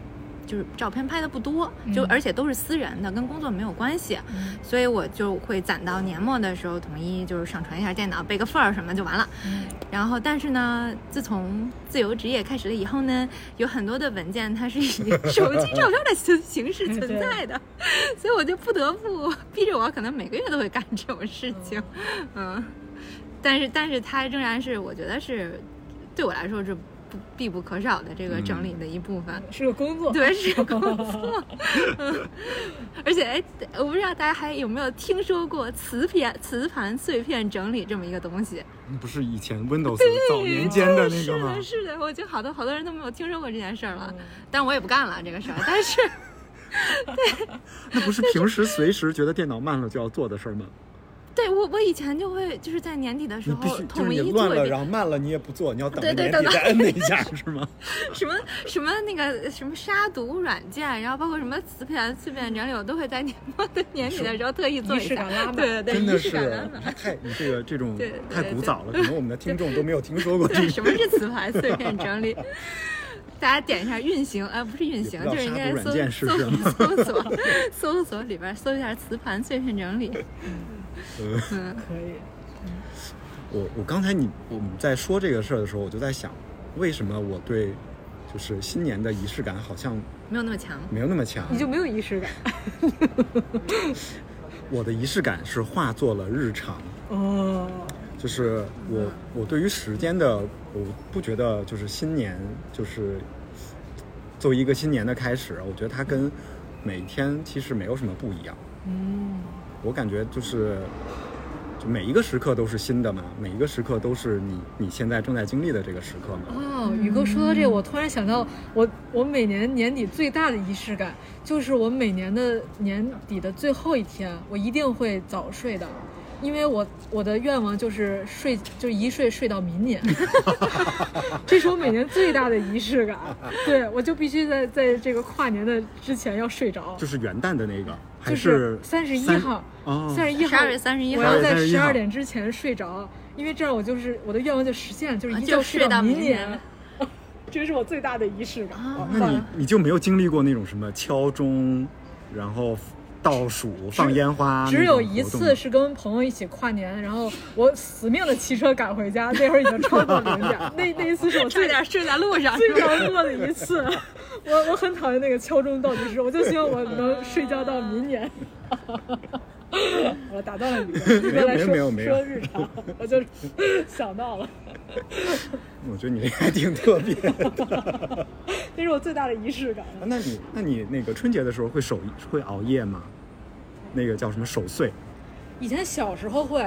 [SPEAKER 3] 就是照片拍的不多，就
[SPEAKER 2] 嗯。
[SPEAKER 3] 而且都是私人的，跟工作没有关系，
[SPEAKER 2] 嗯。
[SPEAKER 3] 所以我就会攒到年末的时候统一就是上传一下电脑，备个份儿什么就完了。
[SPEAKER 2] 嗯。
[SPEAKER 3] 然后，但是呢，自从自由职业开始了以后呢，有很多的文件它是以手机照片的形形式存在的，[laughs] 所以我就不得不逼着我，可能每个月都会干这种事情，嗯，但是但是它仍然是我觉得是对我来说是不必不可少的这个整理的一部分。
[SPEAKER 2] 是个工作。
[SPEAKER 3] 对，是个工作。嗯，而且哎，我不知道大家还有没有听说过磁片、磁盘碎片整理这么一个东西？
[SPEAKER 1] 不是以前 Windows 早年间的那个吗
[SPEAKER 3] 是的，？是的，我觉得好多好多人都没有听说过这件事儿了，
[SPEAKER 2] 嗯
[SPEAKER 3] 但我也不干了这个事儿。但是，[laughs] 对
[SPEAKER 1] 那不是平时随时觉得电脑慢了就要做的事儿吗？
[SPEAKER 3] 对我我以前就会就是在年底的时
[SPEAKER 1] 你必须就是
[SPEAKER 3] 候统
[SPEAKER 1] 你乱了，
[SPEAKER 3] 一做一遍
[SPEAKER 1] 然后慢了你也不做，你要等
[SPEAKER 3] 对对
[SPEAKER 1] 着年底
[SPEAKER 3] 等
[SPEAKER 1] 再摁那一下是吗？[laughs]
[SPEAKER 3] 什么什么那个什么杀毒软件，然后包括什么磁片碎片整理，我都会在年末的年底的时候特意做一下对对对，
[SPEAKER 1] 真的是
[SPEAKER 3] 仪式感拉满。
[SPEAKER 1] 太你这个这种太古早了，可能我们的听众都没有听说过这
[SPEAKER 3] 对，什么是磁盘碎片整理？大家点一下运行，呃，不是运行，就是应该搜搜
[SPEAKER 1] 件是什么
[SPEAKER 3] 搜索搜索里边搜一下磁盘碎片整理。
[SPEAKER 1] 呃
[SPEAKER 3] 嗯，
[SPEAKER 2] 可以。
[SPEAKER 1] 我我刚才你我们在说这个事儿的时候，我就在想，为什么我对就是新年的仪式感好像
[SPEAKER 3] 没有那么强。
[SPEAKER 1] 没有那么强？
[SPEAKER 2] 你就没有仪式感 [laughs]
[SPEAKER 1] 我的仪式感是化作了日常。
[SPEAKER 2] 哦。
[SPEAKER 1] 就是我我对于时间的，我不觉得就是新年就是作为一个新年的开始，我觉得它跟每天其实没有什么不一样。
[SPEAKER 2] 嗯，
[SPEAKER 1] 我感觉就是就每一个时刻都是新的嘛，每一个时刻都是你你现在正在经历的这个时刻嘛。
[SPEAKER 2] 哦，宇哥说到这个，我突然想到我，我每年年底最大的仪式感，就是我每年的年底的最后一天，我一定会早睡的，因为我我的愿望就是睡，就一睡睡到明年，[laughs] 这是我每年最大的仪式感。对，我就必须在在这个跨年的之前要睡着，
[SPEAKER 1] 就是元旦的那个，还
[SPEAKER 2] 就是三十一
[SPEAKER 1] 三
[SPEAKER 2] 号，
[SPEAKER 1] 哦，
[SPEAKER 2] 三十一号
[SPEAKER 3] ，12月31号。
[SPEAKER 2] 我要在
[SPEAKER 1] 12月31号。
[SPEAKER 2] 十二点之前睡着，因为这样我就是我的愿望就实现了，就是一觉
[SPEAKER 3] 就睡到
[SPEAKER 2] 明
[SPEAKER 3] 明年。[laughs]
[SPEAKER 2] 这是我最大的仪式感。
[SPEAKER 3] 啊。
[SPEAKER 1] 那你你就没有经历过那种什么敲钟，然后倒数、放烟花？
[SPEAKER 2] 只有一次是跟朋友一起跨年，然后我死命的骑车赶回家，那会儿已经超过零点，那那一次是我
[SPEAKER 3] 差
[SPEAKER 2] 最
[SPEAKER 3] 点睡在路上，
[SPEAKER 2] 最难过的一次。我我很讨厌那个敲钟倒计时，我就希望我能睡觉到明年。[laughs] 我打断了宇哥，[laughs] 宇哥来说
[SPEAKER 1] 没有没有没有
[SPEAKER 2] 说日常，[laughs] 我就想到了，
[SPEAKER 1] 我觉得你这个还挺特别的。
[SPEAKER 2] 这是我最大的仪式感。
[SPEAKER 1] 那你那你那个春节的时候会守会熬夜吗？那个叫什么守岁？
[SPEAKER 2] 以前小时候会，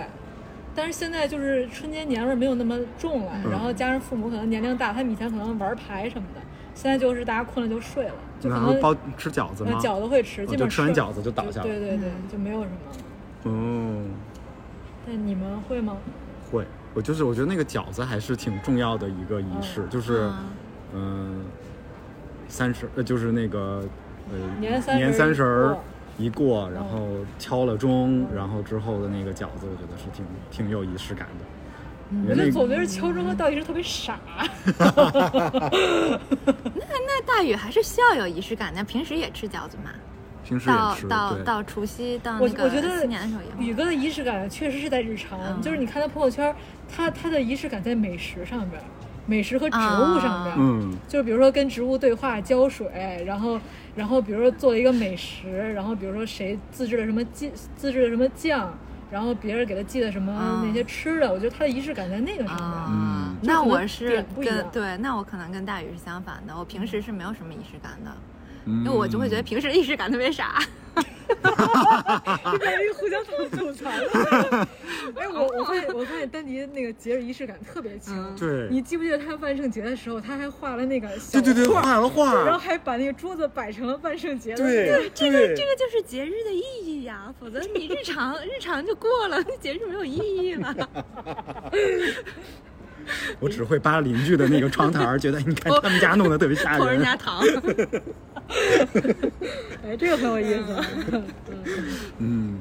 [SPEAKER 2] 但是现在就是春节年味儿没有那么重了，
[SPEAKER 1] 嗯
[SPEAKER 2] 然后加上父母可能年龄大，他们以前可能玩牌什么的，现在就是大家困了就睡了，就可能
[SPEAKER 1] 然后包吃饺子
[SPEAKER 2] 呃
[SPEAKER 1] 吗？
[SPEAKER 2] 饺子会吃，
[SPEAKER 1] 就吃完饺子就倒下了
[SPEAKER 2] 对对对，
[SPEAKER 3] 嗯
[SPEAKER 2] 就没有什么。
[SPEAKER 1] 哦，
[SPEAKER 2] 但你们会吗？
[SPEAKER 1] 会。我就是我觉得那个饺子还是挺重要的一个仪式，就是
[SPEAKER 3] 啊
[SPEAKER 1] 嗯，三十呃就是那个呃
[SPEAKER 2] 年三十
[SPEAKER 1] 年三十儿
[SPEAKER 2] 一过，
[SPEAKER 1] 然后敲了钟，然后之后的那个饺子，我觉得是挺挺有仪式感的。因
[SPEAKER 2] 我
[SPEAKER 1] 为那个
[SPEAKER 2] 就总觉得敲钟和倒计时特别傻。[laughs]
[SPEAKER 3] 那那大宇还是需要有仪式感的，平时也吃饺子嘛。
[SPEAKER 1] 平时也
[SPEAKER 3] 到
[SPEAKER 1] 吃，
[SPEAKER 3] 到到除夕到
[SPEAKER 2] 我
[SPEAKER 3] 那个
[SPEAKER 2] 我觉得
[SPEAKER 3] 新年的时候也会。
[SPEAKER 2] 宇哥的仪式感确实是在日常，
[SPEAKER 3] 嗯。
[SPEAKER 2] 就是你看他朋友圈，他他的仪式感在美食上边儿，美食和植物上边，
[SPEAKER 1] 嗯。
[SPEAKER 2] 就是比如说跟植物对话、浇水，然后然后比如说做一个美食，然后比如说谁自制了什么酱，自制了什么酱，然后别人给他寄的什么
[SPEAKER 3] 啊
[SPEAKER 2] 那些吃的，我觉得他的仪式感在那个上面。
[SPEAKER 3] 那我是跟对，那我可能跟大宇是相反的。我平时是没有什么仪式感的，
[SPEAKER 1] 嗯，
[SPEAKER 3] 因为我就会觉得平时仪式感特别傻。
[SPEAKER 2] 这一互相吐吐槽。[laughs] 哎，我我发现我发现丹尼那个节日仪式感特别强。
[SPEAKER 3] 嗯
[SPEAKER 1] 对，
[SPEAKER 2] 你记不记得他万圣节的时候，他还画了那个小
[SPEAKER 1] 对对对，
[SPEAKER 2] 画
[SPEAKER 1] 画了画，
[SPEAKER 2] 然后还把那个桌子摆成了万圣节的
[SPEAKER 1] 对
[SPEAKER 2] 那个
[SPEAKER 3] 这个这个就是节日的意义呀，否则 [laughs] 你日常日常就过了，节日没有意义了。
[SPEAKER 1] 我只会扒邻居的那个窗台儿，觉得你看他们家弄得特别吓 [laughs]
[SPEAKER 3] 偷人
[SPEAKER 1] 人。
[SPEAKER 3] 家糖，[laughs]
[SPEAKER 2] 哎，这个很有意思。
[SPEAKER 1] 嗯，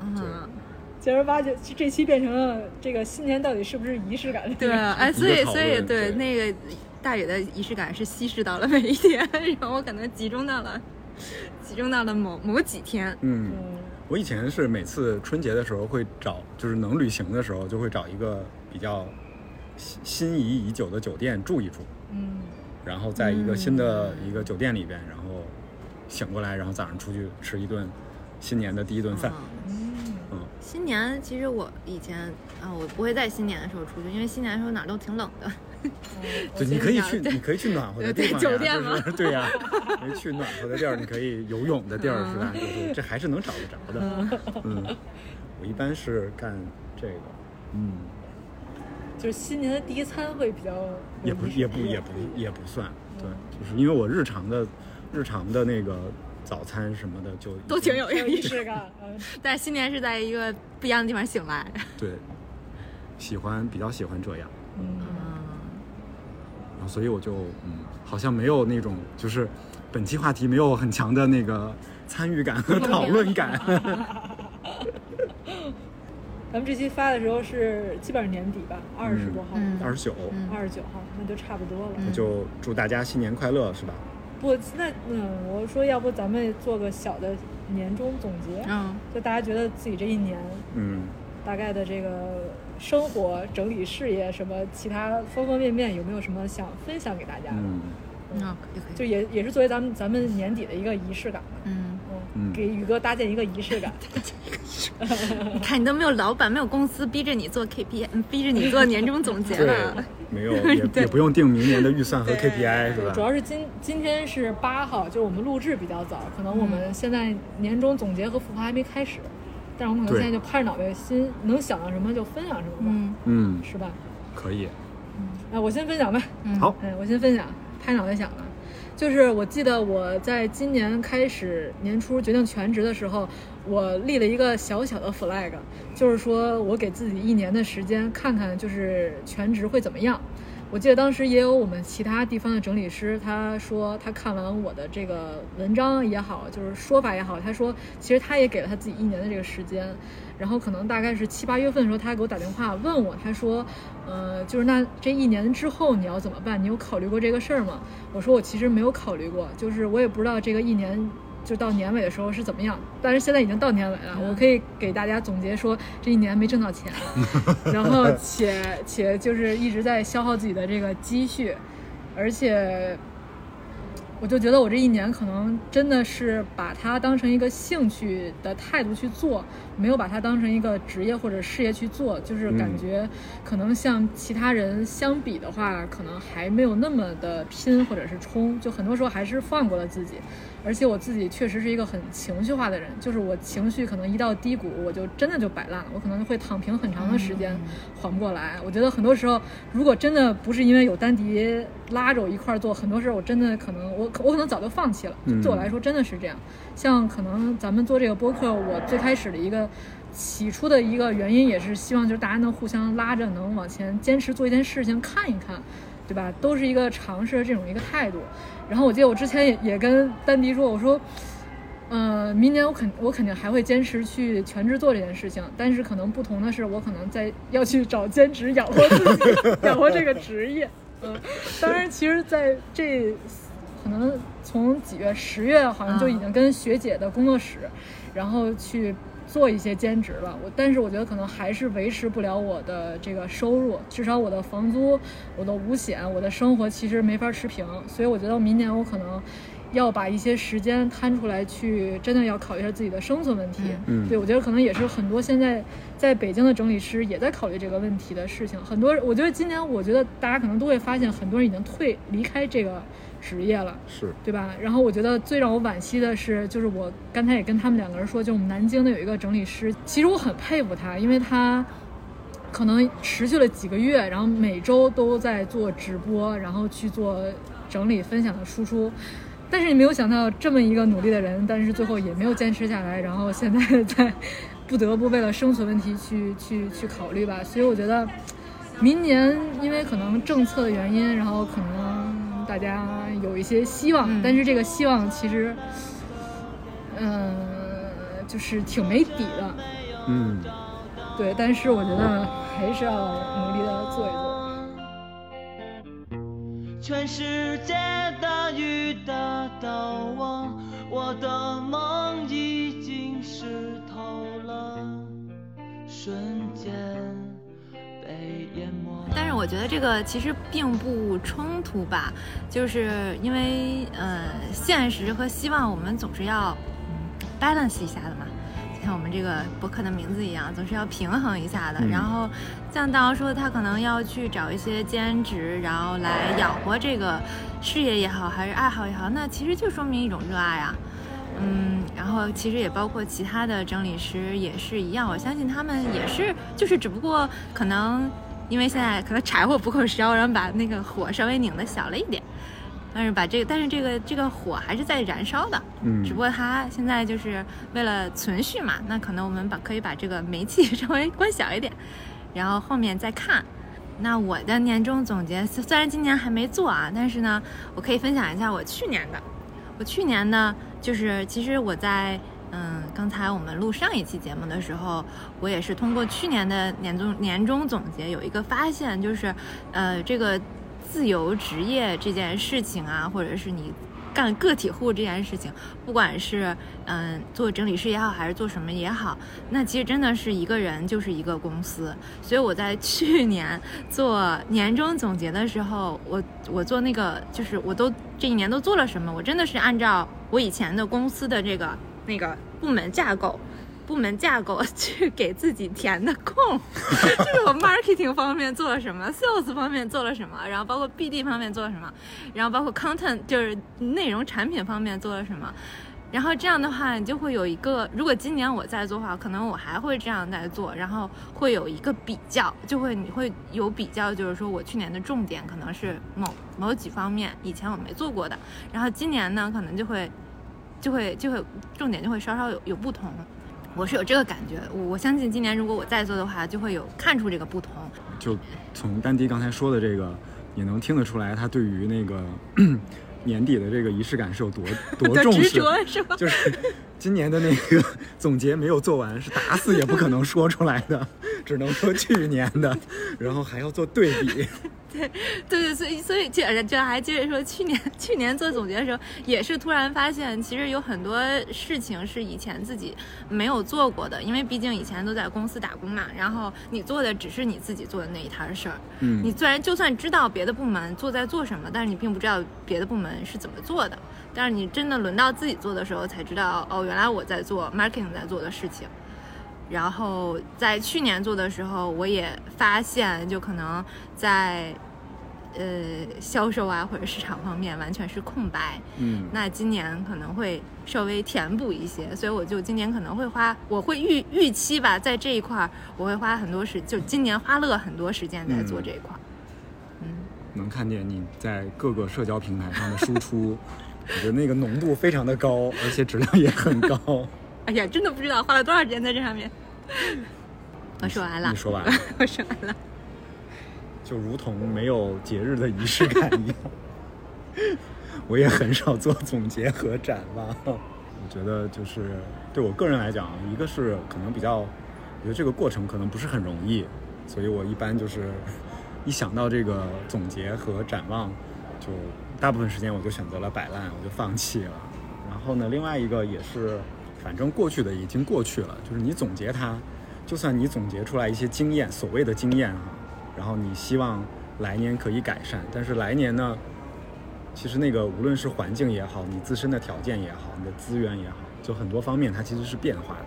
[SPEAKER 3] 嗯，
[SPEAKER 2] 正儿八经，这期变成了这个新年到底是不是仪式感的？
[SPEAKER 3] 对，哎，所以所以
[SPEAKER 1] 对
[SPEAKER 3] 那个大宇的仪式感是稀释到了每一天，然后我可能集中到了集中到了某某几天。
[SPEAKER 1] 嗯，
[SPEAKER 2] 嗯，
[SPEAKER 1] 我以前是每次春节的时候会找，就是能旅行的时候就会找一个比较心心仪已久的酒店住一住，
[SPEAKER 2] 嗯，
[SPEAKER 1] 然后在一个新的一个酒店里边，然后醒过来，然后早上出去吃一顿新年的第一顿饭。
[SPEAKER 3] 嗯。
[SPEAKER 1] 嗯，
[SPEAKER 3] 新年其实我以前啊，我不会在新年的时候出去，因为新年的时候哪儿都挺冷的。
[SPEAKER 1] 对，[laughs] 你可以去，你可以去暖和的地方呀，
[SPEAKER 3] 酒店嘛
[SPEAKER 1] 就是 [laughs] 对呀，去暖和的地儿，你可以游泳的地儿是吧？
[SPEAKER 3] 嗯。
[SPEAKER 1] 就是这还是能找得着的。嗯，我一般是干这个，嗯，
[SPEAKER 2] 就是新年的第一餐会比较
[SPEAKER 1] 也不也不也不也不算，对，就是因为我日常的日常的那个早餐什么的就
[SPEAKER 3] 都挺有
[SPEAKER 2] 有
[SPEAKER 3] 意思，
[SPEAKER 2] 仪式感。嗯，[laughs]
[SPEAKER 3] 但是新年是在一个不一样的地方醒来。
[SPEAKER 1] 对，喜欢比较喜欢这样。
[SPEAKER 2] 嗯，
[SPEAKER 1] 然后所以我就嗯，好像没有那种就是本期话题没有很强的那个参与感和讨论感。[laughs]
[SPEAKER 2] 咱们这期发的时候是基本上年底吧，二十多号，
[SPEAKER 3] 嗯
[SPEAKER 1] 二十九，
[SPEAKER 3] 嗯
[SPEAKER 2] 二十九号，那就差不多了。
[SPEAKER 3] 嗯
[SPEAKER 1] 那就祝大家新年快乐，是吧？
[SPEAKER 2] 不，那嗯，我说要不咱们做个小的年终总结，
[SPEAKER 3] 嗯，
[SPEAKER 2] 就大家觉得自己这一年
[SPEAKER 1] 嗯，
[SPEAKER 2] 大概的这个生活、整理事业什么其他方方面面，有没有什么想分享给大家的？
[SPEAKER 1] 嗯
[SPEAKER 3] 那，可以可以。
[SPEAKER 2] 就也也是作为咱们咱们年底的一个仪式感吧。
[SPEAKER 3] 嗯
[SPEAKER 2] 给宇哥搭建一个仪式感。
[SPEAKER 3] 你 [laughs] 看你都没有老板，没有公司逼着你做 KPI，逼着你做年终总结
[SPEAKER 1] 对
[SPEAKER 3] 了。，
[SPEAKER 1] 没有也 [laughs] 也不用定明年的预算和 KPI 是，吧
[SPEAKER 2] 主？要是今今天是八号，就是我们录制比较早，可能我们
[SPEAKER 3] 嗯
[SPEAKER 2] 现在年终总结和复盘还没开始，但是我们可能现在就拍着脑袋心，能想到什么就分享什么吧，
[SPEAKER 3] 嗯
[SPEAKER 1] 嗯，
[SPEAKER 2] 是吧？
[SPEAKER 1] 可以。
[SPEAKER 2] 嗯啊，我先分享吧。
[SPEAKER 3] 嗯，
[SPEAKER 1] 好，
[SPEAKER 2] 哎，我先分享，拍脑袋想了。就是我记得我在今年开始年初决定全职的时候，我立了一个小小的 flag，就是说我给自己一年的时间，看看就是全职会怎么样。我记得当时也有我们其他地方的整理师，他说他看完我的这个文章也好，就是说法也好，他说其实他也给了他自己一年的这个时间，然后可能大概是七八月份的时候，他还给我打电话问我，他说，呃，就是那这一年之后你要怎么办？你有考虑过这个事儿吗？我说我其实没有考虑过，就是我也不知道这个一年就到年尾的时候是怎么样。但是现在已经到年尾了，我可以给大家总结说，这一年没挣到钱，[laughs] 然后且且就是一直在消耗自己的这个积蓄，而且。我就觉得我这一年可能真的是把它当成一个兴趣的态度去做，没有把它当成一个职业或者事业去做，就是感
[SPEAKER 1] 嗯
[SPEAKER 2] 觉可能像其他人相比的话，可能还没有那么的拼或者是冲，就很多时候还是放过了自己。而且我自己确实是一个很情绪化的人，就是我情绪可能一到低谷，我就真的就摆烂了，我可能会躺平很长的时间，缓不过来。我觉得很多时候，如果真的不是因为有丹迪拉着我一块儿做，很多事儿我真的可能我我可能早就放弃了。
[SPEAKER 1] 嗯
[SPEAKER 2] 对我来说真的是这样。像可能咱们做这个播客，我最开始的一个起初的一个原因，也是希望就是大家能互相拉着，能往前坚持做一件事情，看一看。对吧？都是一个尝试的这种一个态度。然后我记得我之前也也跟丹迪说，我说，呃，明年我肯我肯定还会坚持去全职做这件事情，但是可能不同的是，我可能在要去找兼职养活自己，[laughs] 养活这个职业。嗯，当然，其实在这可能从几月十月好像就已经跟学姐的工作室，然后去做一些兼职了，我但是我觉得可能还是维持不了我的这个收入，至少我的房租、我的五险、我的生活其实没法持平，所以我觉得明年我可能要把一些时间摊出来，去真的要考虑一下自己的生存问题。
[SPEAKER 1] 嗯
[SPEAKER 2] 对，我觉得可能也是很多现在在北京的整理师也在考虑这个问题的事情。很多，我觉得今年我觉得大家可能都会发现，很多人已经退离开这个职业了。
[SPEAKER 1] 是，
[SPEAKER 2] 对吧？然后我觉得最让我惋惜的是，就是我刚才也跟他们两个人说，就我们南京的有一个整理师，其实我很佩服他，因为他可能持续了几个月，然后每周都在做直播，然后去做整理分享的输出。但是你没有想到这么一个努力的人，但是最后也没有坚持下来，然后现在 [laughs] 在不得不为了生存问题去去去考虑吧。所以我觉得明年因为可能政策的原因，然后可能大家有一些希望，
[SPEAKER 3] 嗯
[SPEAKER 2] 但是这个希望其实，嗯、就是挺没底的。
[SPEAKER 1] 嗯，
[SPEAKER 2] 对，但是我觉得还是要努力的做一做。
[SPEAKER 5] 全世界的雨的到我，我的梦已经湿透了，瞬间。
[SPEAKER 3] 但是我觉得这个其实并不冲突吧，就是因为呃，现实和希望我们总是要嗯 balance 一下的嘛，就像我们这个博客的名字一样，总是要平衡一下的。
[SPEAKER 1] 嗯
[SPEAKER 3] 然后像大王说的，他可能要去找一些兼职，然后来养活这个事业也好，还是爱好也好，那其实就说明一种热爱啊。嗯，然后其实也包括其他的整理师也是一样，我相信他们也是，就是只不过可能因为现在可能柴火不够烧，然后把那个火稍微拧的小了一点，但是把这个，但是这个这个火还是在燃烧的，
[SPEAKER 1] 嗯
[SPEAKER 3] 只不过它现在就是为了存续嘛，那可能我们把可以把这个煤气稍微关小一点，然后后面再看。那我的年终总结虽虽然今年还没做啊，但是呢，我可以分享一下我去年的。我去年呢，就是其实我在嗯，刚才我们录上一期节目的时候，我也是通过去年的年终年终总结有一个发现，就是呃，这个自由职业这件事情啊，或者是你干个体户这件事情，不管是嗯做整理师也好，还是做什么也好，那其实真的是一个人就是一个公司。所以我在去年 [laughs] 做年终总结的时候，我我做那个就是我都这一年都做了什么，我真的是按照我以前的公司的这个那个部门架构。部门架构 [laughs] 去给自己填的空，就 [laughs] 是我 marketing 方面做了什么，sales 方面做了什么，然后包括 BD 方面做了什么，然后包括 content 就是内容产品方面做了什么，然后这样的话，你就会有一个，如果今年我在做的话，可能我还会这样在做，然后会有一个比较，就会你会有比较，就是说我去年的重点可能是某某几方面，以前我没做过的，然后今年呢，可能就会就会就会重点就会稍稍有有不同。我是有这个感觉，我我相信今年如果我再做的话，就会有看出这个不同。
[SPEAKER 1] 就从丹迪刚才说的这个，也能听得出来，他对于那个 [clears throat] 年底的这个仪式感是有多 [laughs] 多重视。
[SPEAKER 3] 执着是吧？
[SPEAKER 1] 就是 [laughs] 今年的那个 [laughs] 总结没有做完，是打死也不可能说出来的，只能说去年的，然后还要做对比。[laughs]
[SPEAKER 3] 对对，所以所以接着就还接着说，去年去年做总结的时候，也是突然发现，其实有很多事情是以前自己没有做过的，因为毕竟以前都在公司打工嘛，然后你做的只是你自己做的那一摊事儿。
[SPEAKER 1] 嗯
[SPEAKER 3] 你虽然就算知道别的部门做在做什么，但是你并不知道别的部门是怎么做的。但是你真的轮到自己做的时候，才知道哦，原来我在做 marketing 在做的事情。然后在去年做的时候，我也发现，就可能在呃销售啊或者市场方面完全是空白。
[SPEAKER 1] 嗯，
[SPEAKER 3] 那今年可能会稍微填补一些，所以我就今年可能会花，我会预预期吧，在这一块儿我会花很多时，就今年花了很多时间在做这一块儿。嗯，
[SPEAKER 1] 能看见你在各个社交平台上的输出，我觉得那个浓度非常的高，而且质量也很高。
[SPEAKER 3] 哎呀，真的不知道花了多少时间在这上面。[laughs] 我说完了
[SPEAKER 1] 你，说完了，[laughs]
[SPEAKER 3] 我说完了。
[SPEAKER 1] 就如同没有节日的仪式感一样。我也很少做总结和展望。我觉得就是对我个人来讲，一个是可能比较，我觉得这个过程可能不是很容易，所以我一般就是一想到这个总结和展望，就大部分时间我就选择了摆烂，我就放弃了。然后呢，另外一个也是反正过去的已经过去了，就是你总结它，就算你总结出来一些经验，所谓的经验啊，然后你希望来年可以改善，但是来年呢，其实那个无论是环境也好，你自身的条件也好，你的资源也好，就很多方面它其实是变化的，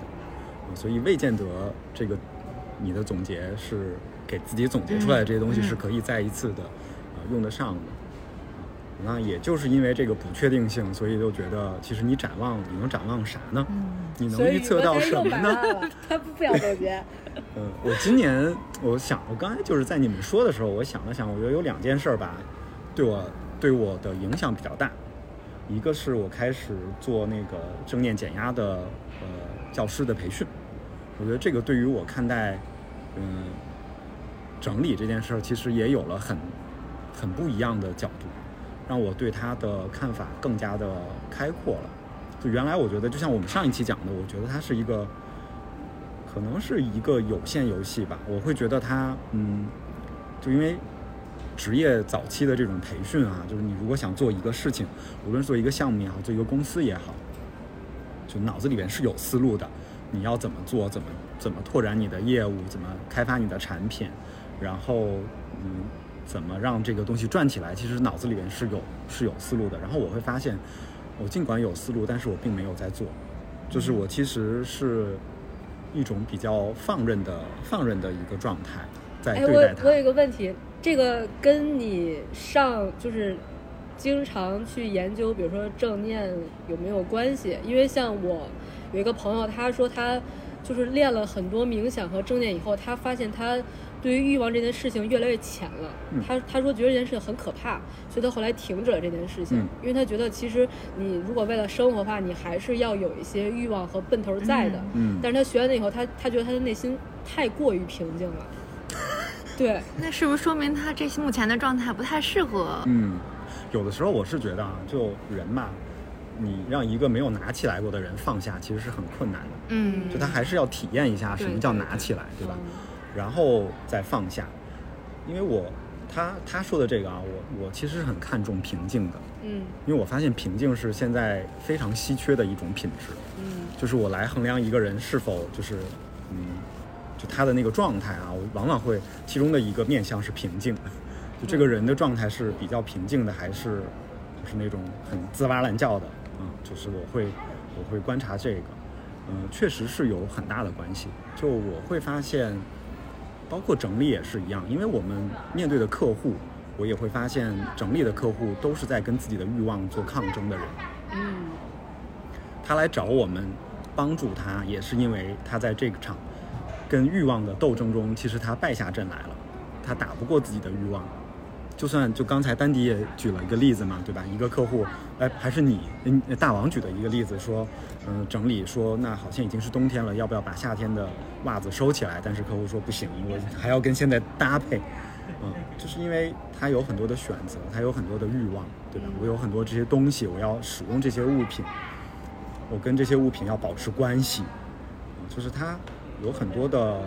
[SPEAKER 1] 嗯所以未见得这个你的总结是给自己总结出来的这些东西是可以再一次的呃用得上的。那也就是因为这个不确定性，所以就觉得其实你展望，你能展望啥呢？你能预测到什么呢？
[SPEAKER 6] 呢？他不不想总结，
[SPEAKER 1] 嗯，我今年我想，我刚才就是在你们说的时候，我想了想，我觉得有两件事儿吧，对我对我的影响比较大。一个是我开始做那个正念减压的呃教师的培训，我觉得这个对于我看待嗯整理这件事儿，其实也有了很很不一样的角度，让我对他的看法更加的开阔了。就原来我觉得，就像我们上一期讲的，我觉得它是一个可能是一个有限游戏吧。我会觉得它，嗯，就因为职业早期的这种培训啊，就是你如果想做一个事情，无论做一个项目也好，做一个公司也好，就脑子里边是有思路的。你要怎么做，怎么怎么拓展你的业务，怎么开发你的产品，然后嗯，怎么让这个东西转起来，其实脑子里面是有是有思路的。然后我会发现，我尽管有思路，但是我并没有在做，就是我其实是一种比较放任的放任的一个状态在，对待它。
[SPEAKER 6] 我我有一个问题，这个跟你上就是经常去研究，比如说正念有没有关系？因为像我有一个朋友，他说他就是练了很多冥想和正念以后，他发现他对于欲望这件事情越来越浅了。
[SPEAKER 1] 嗯
[SPEAKER 6] 他他说觉得这件事情很可怕，所以他后来停止了这件事情，
[SPEAKER 1] 嗯
[SPEAKER 6] 因为他觉得其实你如果为了生活的话，你还是要有一些欲望和奔头在的。
[SPEAKER 1] 嗯
[SPEAKER 6] 但是他学完了以后，他他觉得他的内心太过于平静了。对，[laughs]
[SPEAKER 3] 那是不是说明他这目前的状态不太适合？
[SPEAKER 1] 嗯，有的时候我是觉得啊，就人嘛，你让一个没有拿起来过的人放下，其实是很困难的。
[SPEAKER 3] 嗯
[SPEAKER 1] 就他还是要体验一下什么叫拿起来，对吧？
[SPEAKER 6] 嗯
[SPEAKER 1] 然后再放下。因为我他他说的这个啊，我我其实是很看重平静的，
[SPEAKER 6] 嗯
[SPEAKER 1] 因为我发现平静是现在非常稀缺的一种品质。
[SPEAKER 6] 嗯
[SPEAKER 1] 就是我来衡量一个人是否就是，嗯，就他的那个状态啊，我往往会其中的一个面向是平静，[laughs] 就这个人的状态是比较平静的，还是就是那种很滋哇乱叫的，嗯，就是我会我会观察这个，嗯，确实是有很大的关系。就我会发现，包括整理也是一样，因为我们面对的客户，我也会发现整理的客户都是在跟自己的欲望做抗争的人。
[SPEAKER 6] 嗯
[SPEAKER 1] 他来找我们帮助他，也是因为他在这场跟欲望的斗争中，其实他败下阵来了，他打不过自己的欲望。就算就刚才丹迪也举了一个例子嘛，对吧？一个客户，哎，还是你，嗯，大王举的一个例子，说，嗯，整理说，那好像已经是冬天了，要不要把夏天的袜子收起来？但是客户说不行，我还要跟现在搭配，嗯，就是因为他有很多的选择，他有很多的欲望，对吧？我有很多这些东西，我要使用这些物品，我跟这些物品要保持关系，嗯就是他有很多的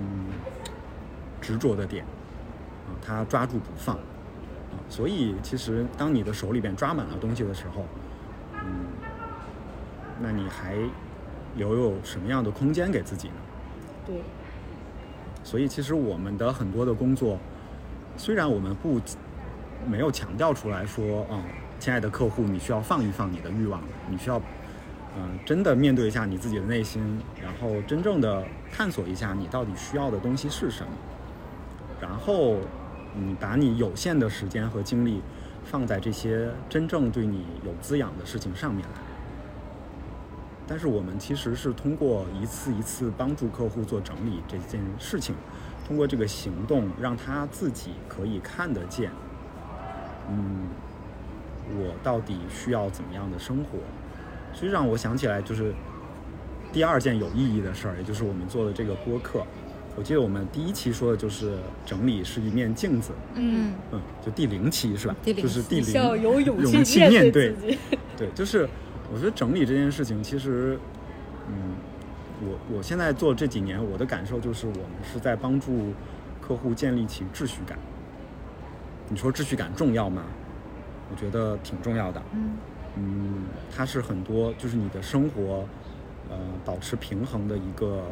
[SPEAKER 1] 嗯执着的点，啊，他抓住不放，所以其实当你的手里边抓满了东西的时候，嗯，那你还留有什么样的空间给自己呢？
[SPEAKER 6] 对，
[SPEAKER 1] 所以其实我们的很多的工作，虽然我们不没有强调出来说，嗯，亲爱的客户，你需要放一放你的欲望，你需要，嗯、真的面对一下你自己的内心，然后真正的探索一下你到底需要的东西是什么，然后你把你有限的时间和精力放在这些真正对你有滋养的事情上面来。但是我们其实是通过一次一次帮助客户做整理这件事情，通过这个行动让他自己可以看得见，嗯，我到底需要怎么样的生活？所以让我想起来就是第二件有意义的事儿，也就是我们做的这个播客。我记得我们第一期说的就是整理是一面镜子，
[SPEAKER 3] 嗯
[SPEAKER 1] 嗯，就第零期是吧？
[SPEAKER 3] 第零
[SPEAKER 1] 就是第零，
[SPEAKER 6] 需要有勇
[SPEAKER 1] 勇
[SPEAKER 6] 气
[SPEAKER 1] 面
[SPEAKER 6] 面
[SPEAKER 1] 对
[SPEAKER 6] 自己。
[SPEAKER 1] 对，就是我觉得整理这件事情，其实，嗯，我我现在做这几年，我的感受就是，我们是在帮助客户建立起秩序感。你说秩序感重要吗？我觉得挺重要的。
[SPEAKER 3] 嗯
[SPEAKER 1] 嗯，它是很多，就是你的生活，呃保持平衡的一个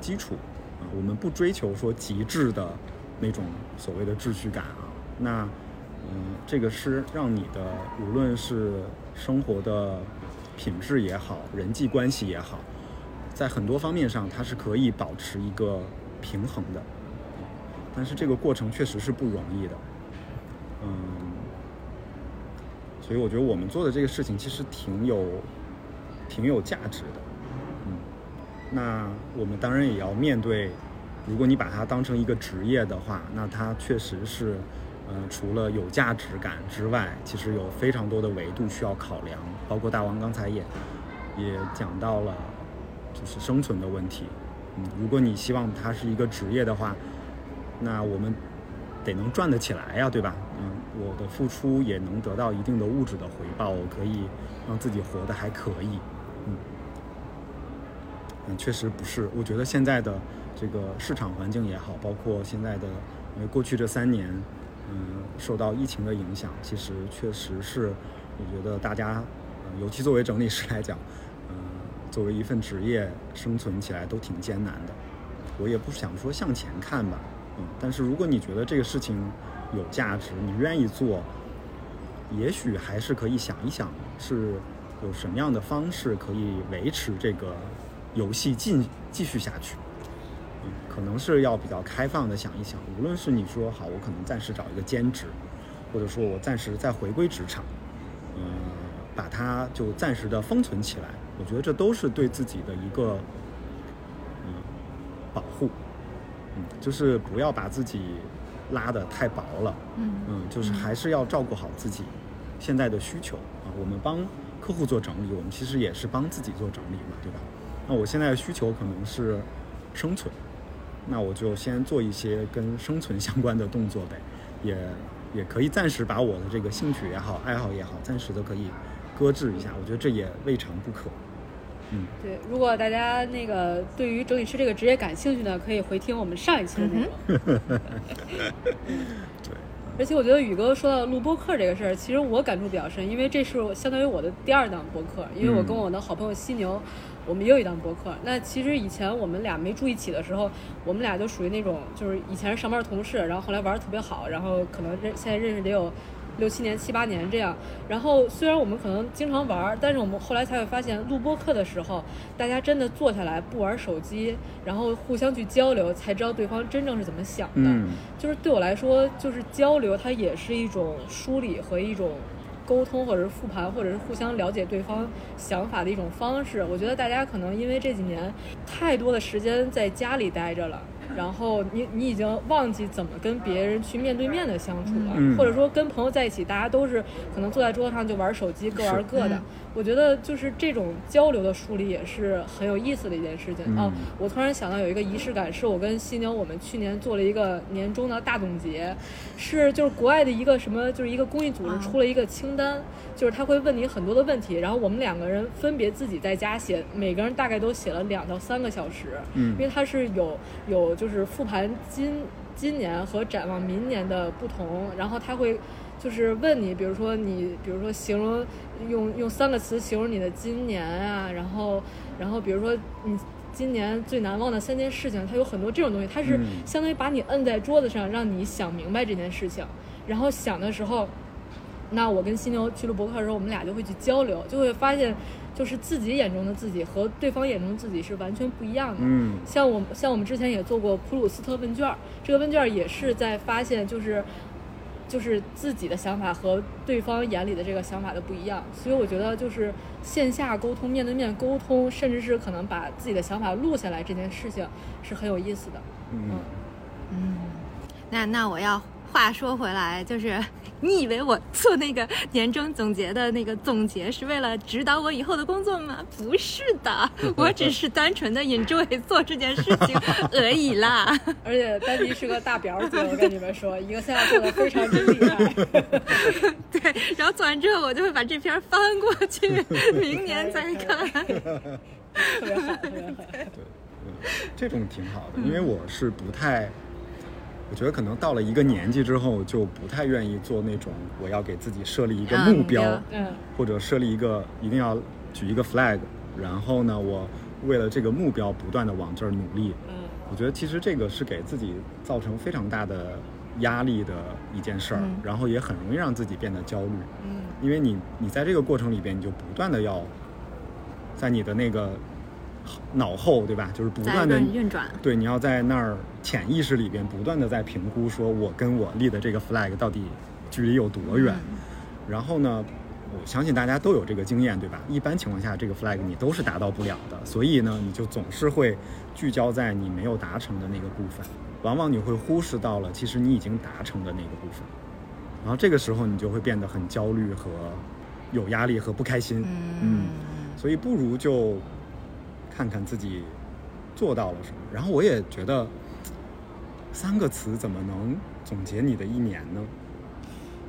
[SPEAKER 1] 基础啊。我们不追求说极致的那种所谓的秩序感啊。那嗯，这个是让你的无论是生活的品质也好，人际关系也好，在很多方面上它是可以保持一个平衡的。但是这个过程确实是不容易的，嗯，所以我觉得我们做的这个事情其实挺有挺有价值的，那我们当然也要面对，如果你把它当成一个职业的话，那它确实是，呃，除了有价值感之外，其实有非常多的维度需要考量，包括大王刚才也也讲到了，就是生存的问题，嗯，如果你希望它是一个职业的话。那我们得能赚得起来呀，对吧？嗯，我的付出也能得到一定的物质的回报，我可以让自己活得还可以。嗯，嗯，确实不是。我觉得现在的这个市场环境也好，包括现在的，因为过去这三年，嗯，受到疫情的影响，其实确实是，我觉得大家，呃，尤其作为整理师来讲，嗯，作为一份职业生存起来都挺艰难的。我也不想说向前看吧。嗯，但是如果你觉得这个事情有价值，你愿意做，也许还是可以想一想，是有什么样的方式可以维持这个游戏进继续下去。嗯，可能是要比较开放的想一想，无论是你说好，我可能暂时找一个兼职，或者说我暂时再回归职场，嗯，把它就暂时的封存起来，我觉得这都是对自己的一个嗯保护。嗯，就是不要把自己拉得太薄了。
[SPEAKER 3] 嗯
[SPEAKER 1] 嗯，就是还是要照顾好自己现在的需求啊。我们帮客户做整理，我们其实也是帮自己做整理嘛，对吧？那我现在的需求可能是生存，那我就先做一些跟生存相关的动作呗，也也可以暂时把我的这个兴趣也好、爱好也好，暂时的可以搁置一下。我觉得这也未尝不可。嗯，
[SPEAKER 2] 对，如果大家那个对于整理师这个职业感兴趣呢，可以回听我们上一期的内容。[laughs]
[SPEAKER 1] 对，
[SPEAKER 2] 而且我觉得宇哥说到录播客这个事儿，其实我感触比较深，因为这是我相当于我的第二档播客，因为我跟我的好朋友犀牛，我们也有一档播客。那其实以前我们俩没住一起的时候，我们俩就属于那种，就是以前是上班同事，然后后来玩的特别好，然后可能认现在认识得有。六七年、七八年这样，然后虽然我们可能经常玩儿，但是我们后来才会发现，录播客的时候，大家真的坐下来不玩手机，然后互相去交流，才知道对方真正是怎么想的。
[SPEAKER 1] 嗯
[SPEAKER 2] 就是对我来说，就是交流，它也是一种梳理和一种沟通，或者是复盘，或者是互相了解对方想法的一种方式。我觉得大家可能因为这几年太多的时间在家里待着了。然后你你已经忘记怎么跟别人去面对面的相处了，
[SPEAKER 1] 嗯
[SPEAKER 2] 或者说跟朋友在一起，大家都是可能坐在桌子上就玩手机，各玩各的。
[SPEAKER 3] 嗯
[SPEAKER 2] 我觉得就是这种交流的梳理也是很有意思的一件事情。
[SPEAKER 1] 嗯。
[SPEAKER 2] 哦，我突然想到有一个仪式感，是我跟犀牛我们去年做了一个年终的大总结，是就是国外的一个什么，就是一个公益组织
[SPEAKER 3] 啊
[SPEAKER 2] 出了一个清单，就是他会问你很多的问题，然后我们两个人分别自己在家写，每个人大概都写了两到三个小时，
[SPEAKER 1] 嗯。
[SPEAKER 2] 因为他是有有就是复盘今今年和展望明年的不同，然后他会就是问你，比如说你，比如说形容用用三个词形容你的今年啊，然后然后比如说你今年最难忘的三件事情，它有很多这种东西，它是
[SPEAKER 1] 嗯
[SPEAKER 2] 相当于把你摁在桌子上，让你想明白这件事情，然后想的时候。那我跟犀牛去录博客的时候，我们俩就会去交流，就会发现，就是自己眼中的自己和对方眼中的自己是完全不一样的。
[SPEAKER 1] 嗯
[SPEAKER 2] 像我们像我们之前也做过普鲁斯特问卷儿，这个问卷儿也是在发现就是就是自己的想法和对方眼里的这个想法的不一样，所以我觉得就是线下沟通、面对面沟通，甚至是可能把自己的想法录下来这件事情是很有意思的。
[SPEAKER 1] 嗯。
[SPEAKER 3] 嗯，那那我要话说回来，就是你以为我做那个年终总结的那个总结是为了指导我以后的工作吗？不是的，[laughs] 我只是单纯的 enjoy 做这件事情 [laughs] 而已啦。
[SPEAKER 2] 而且丹尼是个大表姐，我跟你们说，一个线下做的非常之厉害。[laughs]
[SPEAKER 3] 对，然后做完之后，我就会把这篇翻过去，明年再看。
[SPEAKER 2] 特别好，特别好。
[SPEAKER 1] 对，嗯，这种挺好的，因为我是不太，我觉得可能到了一个年纪之后，就不太愿意做那种我要给自己设立一个
[SPEAKER 3] 啊目
[SPEAKER 1] 目标，
[SPEAKER 2] 嗯，
[SPEAKER 1] 或者设立一个一定要举一个 flag，然后呢，我为了这个目标不断的往这儿努力。
[SPEAKER 2] 嗯。
[SPEAKER 1] 我觉得其实这个是给自己造成非常大的压力的一件事儿，
[SPEAKER 3] 嗯。
[SPEAKER 1] 然后也很容易让自己变得焦虑，
[SPEAKER 2] 嗯。
[SPEAKER 1] 因为你你在这个过程里边，你就不断的要在你的那个脑后，对吧？就是不断的
[SPEAKER 3] 运运转，
[SPEAKER 1] 对，你要在那儿潜意识里边不断的在评估，说我跟我立的这个 flag 到底距离有多远。
[SPEAKER 3] 嗯
[SPEAKER 1] 然后呢，我相信大家都有这个经验，对吧？一般情况下，这个 flag 你都是达到不了的，所以呢，你就总是会聚焦在你没有达成的那个部分，往往你会忽视到了其实你已经达成的那个部分，然后这个时候你就会变得很焦虑和有压力和不开心。
[SPEAKER 3] 嗯
[SPEAKER 1] 所以不如就看看自己做到了什么。然后我也觉得，三个词怎么能总结你的一年呢？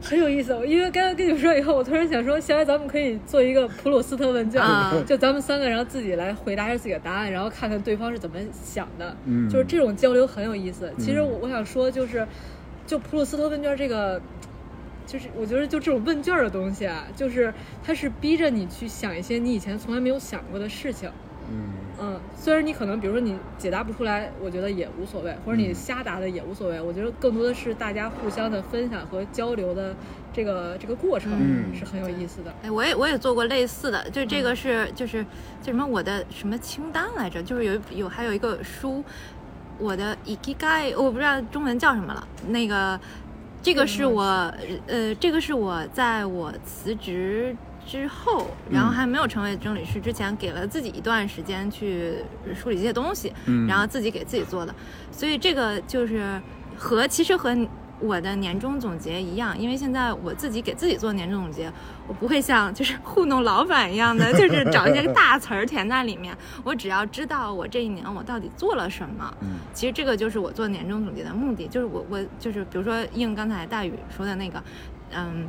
[SPEAKER 2] 很有意思。因为刚刚跟你们说以后，我突然想说，下来咱们可以做一个普鲁斯特问卷，
[SPEAKER 3] 啊
[SPEAKER 2] 就咱们三个，然后自己来回答一下自己的答案，然后看看对方是怎么想的。
[SPEAKER 1] 嗯
[SPEAKER 2] 就是这种交流很有意思。其实
[SPEAKER 1] 嗯
[SPEAKER 2] 我我想说，就是就普鲁斯特问卷这个。就是我觉得就这种问卷的东西啊，就是它是逼着你去想一些你以前从来没有想过的事情。
[SPEAKER 1] 嗯
[SPEAKER 2] 嗯，虽然你可能比如说你解答不出来，我觉得也无所谓，或者你
[SPEAKER 1] 嗯
[SPEAKER 2] 瞎答的也无所谓。我觉得更多的是大家互相的分享和交流的这个这个过程
[SPEAKER 1] 嗯
[SPEAKER 2] 是很有意思的。
[SPEAKER 3] 哎，我也我也做过类似的，就这个是就是叫什么我的什么清单来着？就是有有还有一个书，我的 ikigai，我不知道中文叫什么了。那个这个是我呃，这个是我在我辞职之后，然后
[SPEAKER 1] 嗯
[SPEAKER 3] 还没有成为整理师之前，给了自己一段时间去梳理这些东西，
[SPEAKER 1] 嗯
[SPEAKER 3] 然后自己给自己做的。所以这个就是和其实和我的年终总结一样，因为现在我自己给自己做年终总结，我不会像就是 [laughs] 糊弄老板一样的，就是找一些大词儿填在里面。我只要知道我这一年我到底做了什么。
[SPEAKER 1] 嗯
[SPEAKER 3] 其实这个就是我做年终总结的目的，就是我我就是比如说应刚才大宇说的那个，嗯。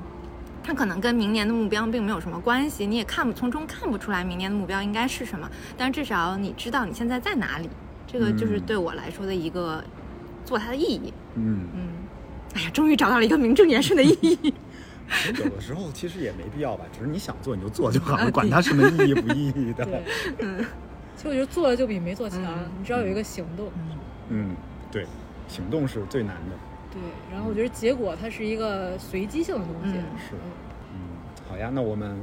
[SPEAKER 3] 它可能跟明年的目标并没有什么关系，你也看不从中看不出来明年的目标应该是什么，但至少你知道你现在在哪里，这个就是
[SPEAKER 1] 嗯
[SPEAKER 3] 对我来说的一个做它的意义。
[SPEAKER 1] 嗯，
[SPEAKER 3] 嗯，哎呀，终于找到了一个名正言顺的意义。
[SPEAKER 1] 有的时候其实也没必要吧，只是你想做你就做就好
[SPEAKER 3] 啊
[SPEAKER 1] 了，管它什么意义不意义的。
[SPEAKER 2] 嗯，其实我觉得做了就比没做强，
[SPEAKER 3] 嗯
[SPEAKER 2] 你只要有一个行动。
[SPEAKER 1] 嗯，对，行动是最难的。
[SPEAKER 2] 对，然后我觉得结果它是一个随机性的东西。
[SPEAKER 3] 嗯
[SPEAKER 1] 是，嗯，好呀，那我们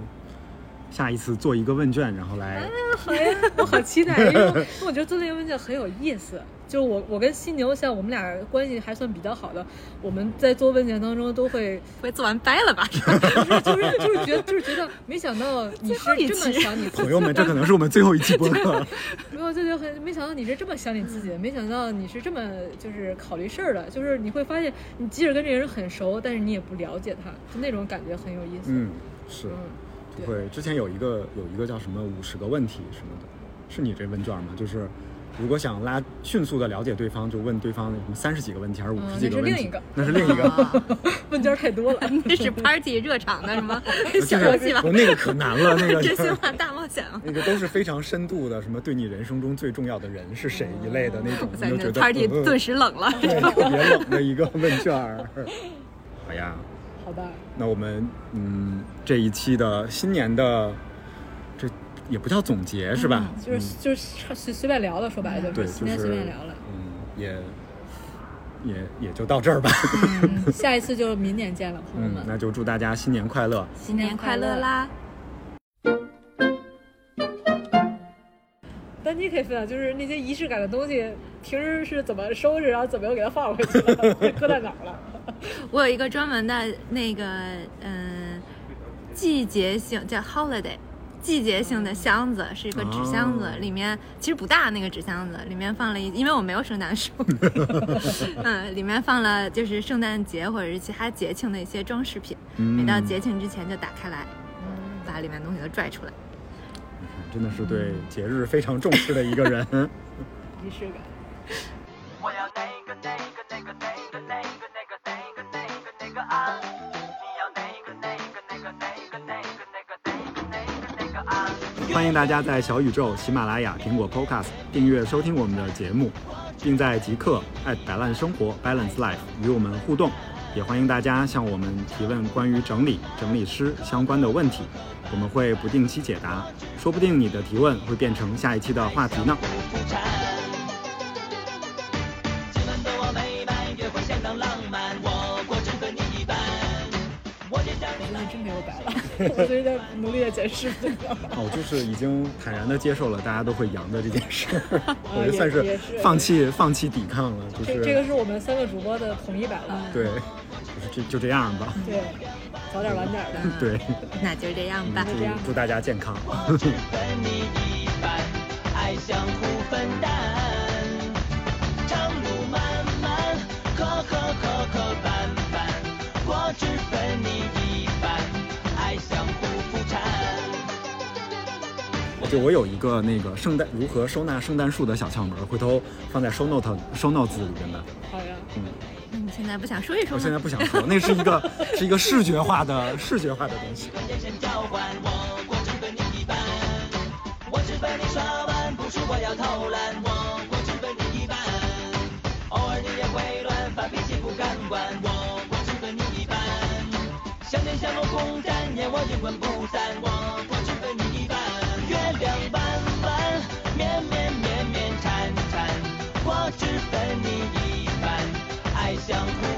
[SPEAKER 1] 下一次做一个问卷，然后来，
[SPEAKER 2] 好呀，我好期待，因为我我觉得做这个问卷很有意思。就我我跟犀牛，像我们俩关系还算比较好的，我们在做问卷当中都会 [laughs]
[SPEAKER 3] 会做完掰了吧？[laughs]
[SPEAKER 2] 就是就是就是觉得就是觉得，没想到你是这么想你自己
[SPEAKER 1] 朋友们，这可能是我们最后一期播客。
[SPEAKER 2] 没有，就觉得很没想到你是这么想你自己的，没想到你是这么就是考虑事儿的，就是你会发现，你即使跟这个人很熟，但是你也不了解他，就那种感觉很有意思。
[SPEAKER 1] 嗯，是，
[SPEAKER 2] 嗯
[SPEAKER 1] 就会之前有一个有一个叫什么五十个问题什么的，是你这问卷吗？就是如果想拉迅速的了解对方，就问对方什么三十几个问题还是五十
[SPEAKER 2] 嗯
[SPEAKER 1] 几个问题？
[SPEAKER 2] 那是另一个
[SPEAKER 1] 那是另一个。
[SPEAKER 3] 啊 [laughs]
[SPEAKER 2] 问卷太多了，[laughs]
[SPEAKER 3] 这是 party 热场的什么 [laughs] 小游戏吧
[SPEAKER 1] 我？那个可难了，那个
[SPEAKER 3] 真心话大冒险。
[SPEAKER 1] 那个都是非常深度的，什么对你人生中最重要的人是谁一类的那种，
[SPEAKER 3] 在那
[SPEAKER 1] 你就觉得
[SPEAKER 3] party
[SPEAKER 1] 呃
[SPEAKER 3] 顿时冷了。
[SPEAKER 1] 对特别冷的一个问卷儿。好呀，
[SPEAKER 2] 好吧？
[SPEAKER 1] 那我们嗯这一期的新年的这也不叫总结是吧？
[SPEAKER 2] 就是就是随随便聊了，说白了，就是今天
[SPEAKER 1] 就是
[SPEAKER 2] 随便聊了。
[SPEAKER 1] 嗯，也也也就到这儿吧。
[SPEAKER 2] 嗯，[laughs] 下一次就明年见了，朋友
[SPEAKER 1] 嗯，
[SPEAKER 2] 们。
[SPEAKER 1] 那就祝大家新年快乐。
[SPEAKER 3] 新年快乐啦！
[SPEAKER 2] 丹妮可以分享，就是那些仪式感的东西，平时是怎么收拾，然后怎么又给它放回去了，[laughs] 搁在哪儿了？[laughs]
[SPEAKER 3] 我有一个专门的那个嗯、季节性叫 holiday。季节性的箱子是一个纸箱子，
[SPEAKER 1] 哦
[SPEAKER 3] 里面其实不大，那个纸箱子里面放了一，因为我没有圣诞树，[laughs] 嗯，里面放了就是圣诞节或者是其他节庆的一些装饰品，
[SPEAKER 1] 嗯
[SPEAKER 3] 每到节庆之前就打开来，把里面东西都拽出来。
[SPEAKER 1] 真的是对节日非常重视的一个人。[laughs]
[SPEAKER 2] 仪式感。
[SPEAKER 5] 我要那个那个那个那个那个那个那个那个那个啊！
[SPEAKER 1] 欢迎大家在小宇宙、喜马拉雅、苹果 Podcast 订阅收听我们的节目，并在极客摆烂生活 Balance Life 与我们互动。也欢迎大家向我们提问关于整理、整理师相关的问题，我们会不定期解答。说不定你的提问会变成下一期的话题呢。[laughs]
[SPEAKER 5] 我
[SPEAKER 6] 最近在努力的减视频。
[SPEAKER 1] 哦，就是已经坦然的接受了大家都会阳的这件事，[laughs] 我
[SPEAKER 6] 也
[SPEAKER 1] 就算
[SPEAKER 6] 是
[SPEAKER 1] 放弃放弃抵抗了，就是
[SPEAKER 6] 这这个是我们三个主播的统一版了。
[SPEAKER 1] 对，就是这就这样吧，
[SPEAKER 6] 对，早点晚点的。
[SPEAKER 1] 对，[laughs]
[SPEAKER 3] 那就这样吧。
[SPEAKER 1] 祝祝大家健康。
[SPEAKER 5] 我只分你一半，爱相互分担。长路漫漫，磕磕磕磕绊绊，我只分你一
[SPEAKER 1] 就我有一个那个圣诞如何收纳圣诞树的小窍门，回头放在 show note show notes 里边的。
[SPEAKER 6] 好呀，
[SPEAKER 1] 嗯，
[SPEAKER 3] 那你现在不想说一说
[SPEAKER 1] 我现在？不想说，那是一个 [laughs] 是一个视觉化的视觉化的东西。
[SPEAKER 5] 眼神交换，我果只分你一半。我只江湖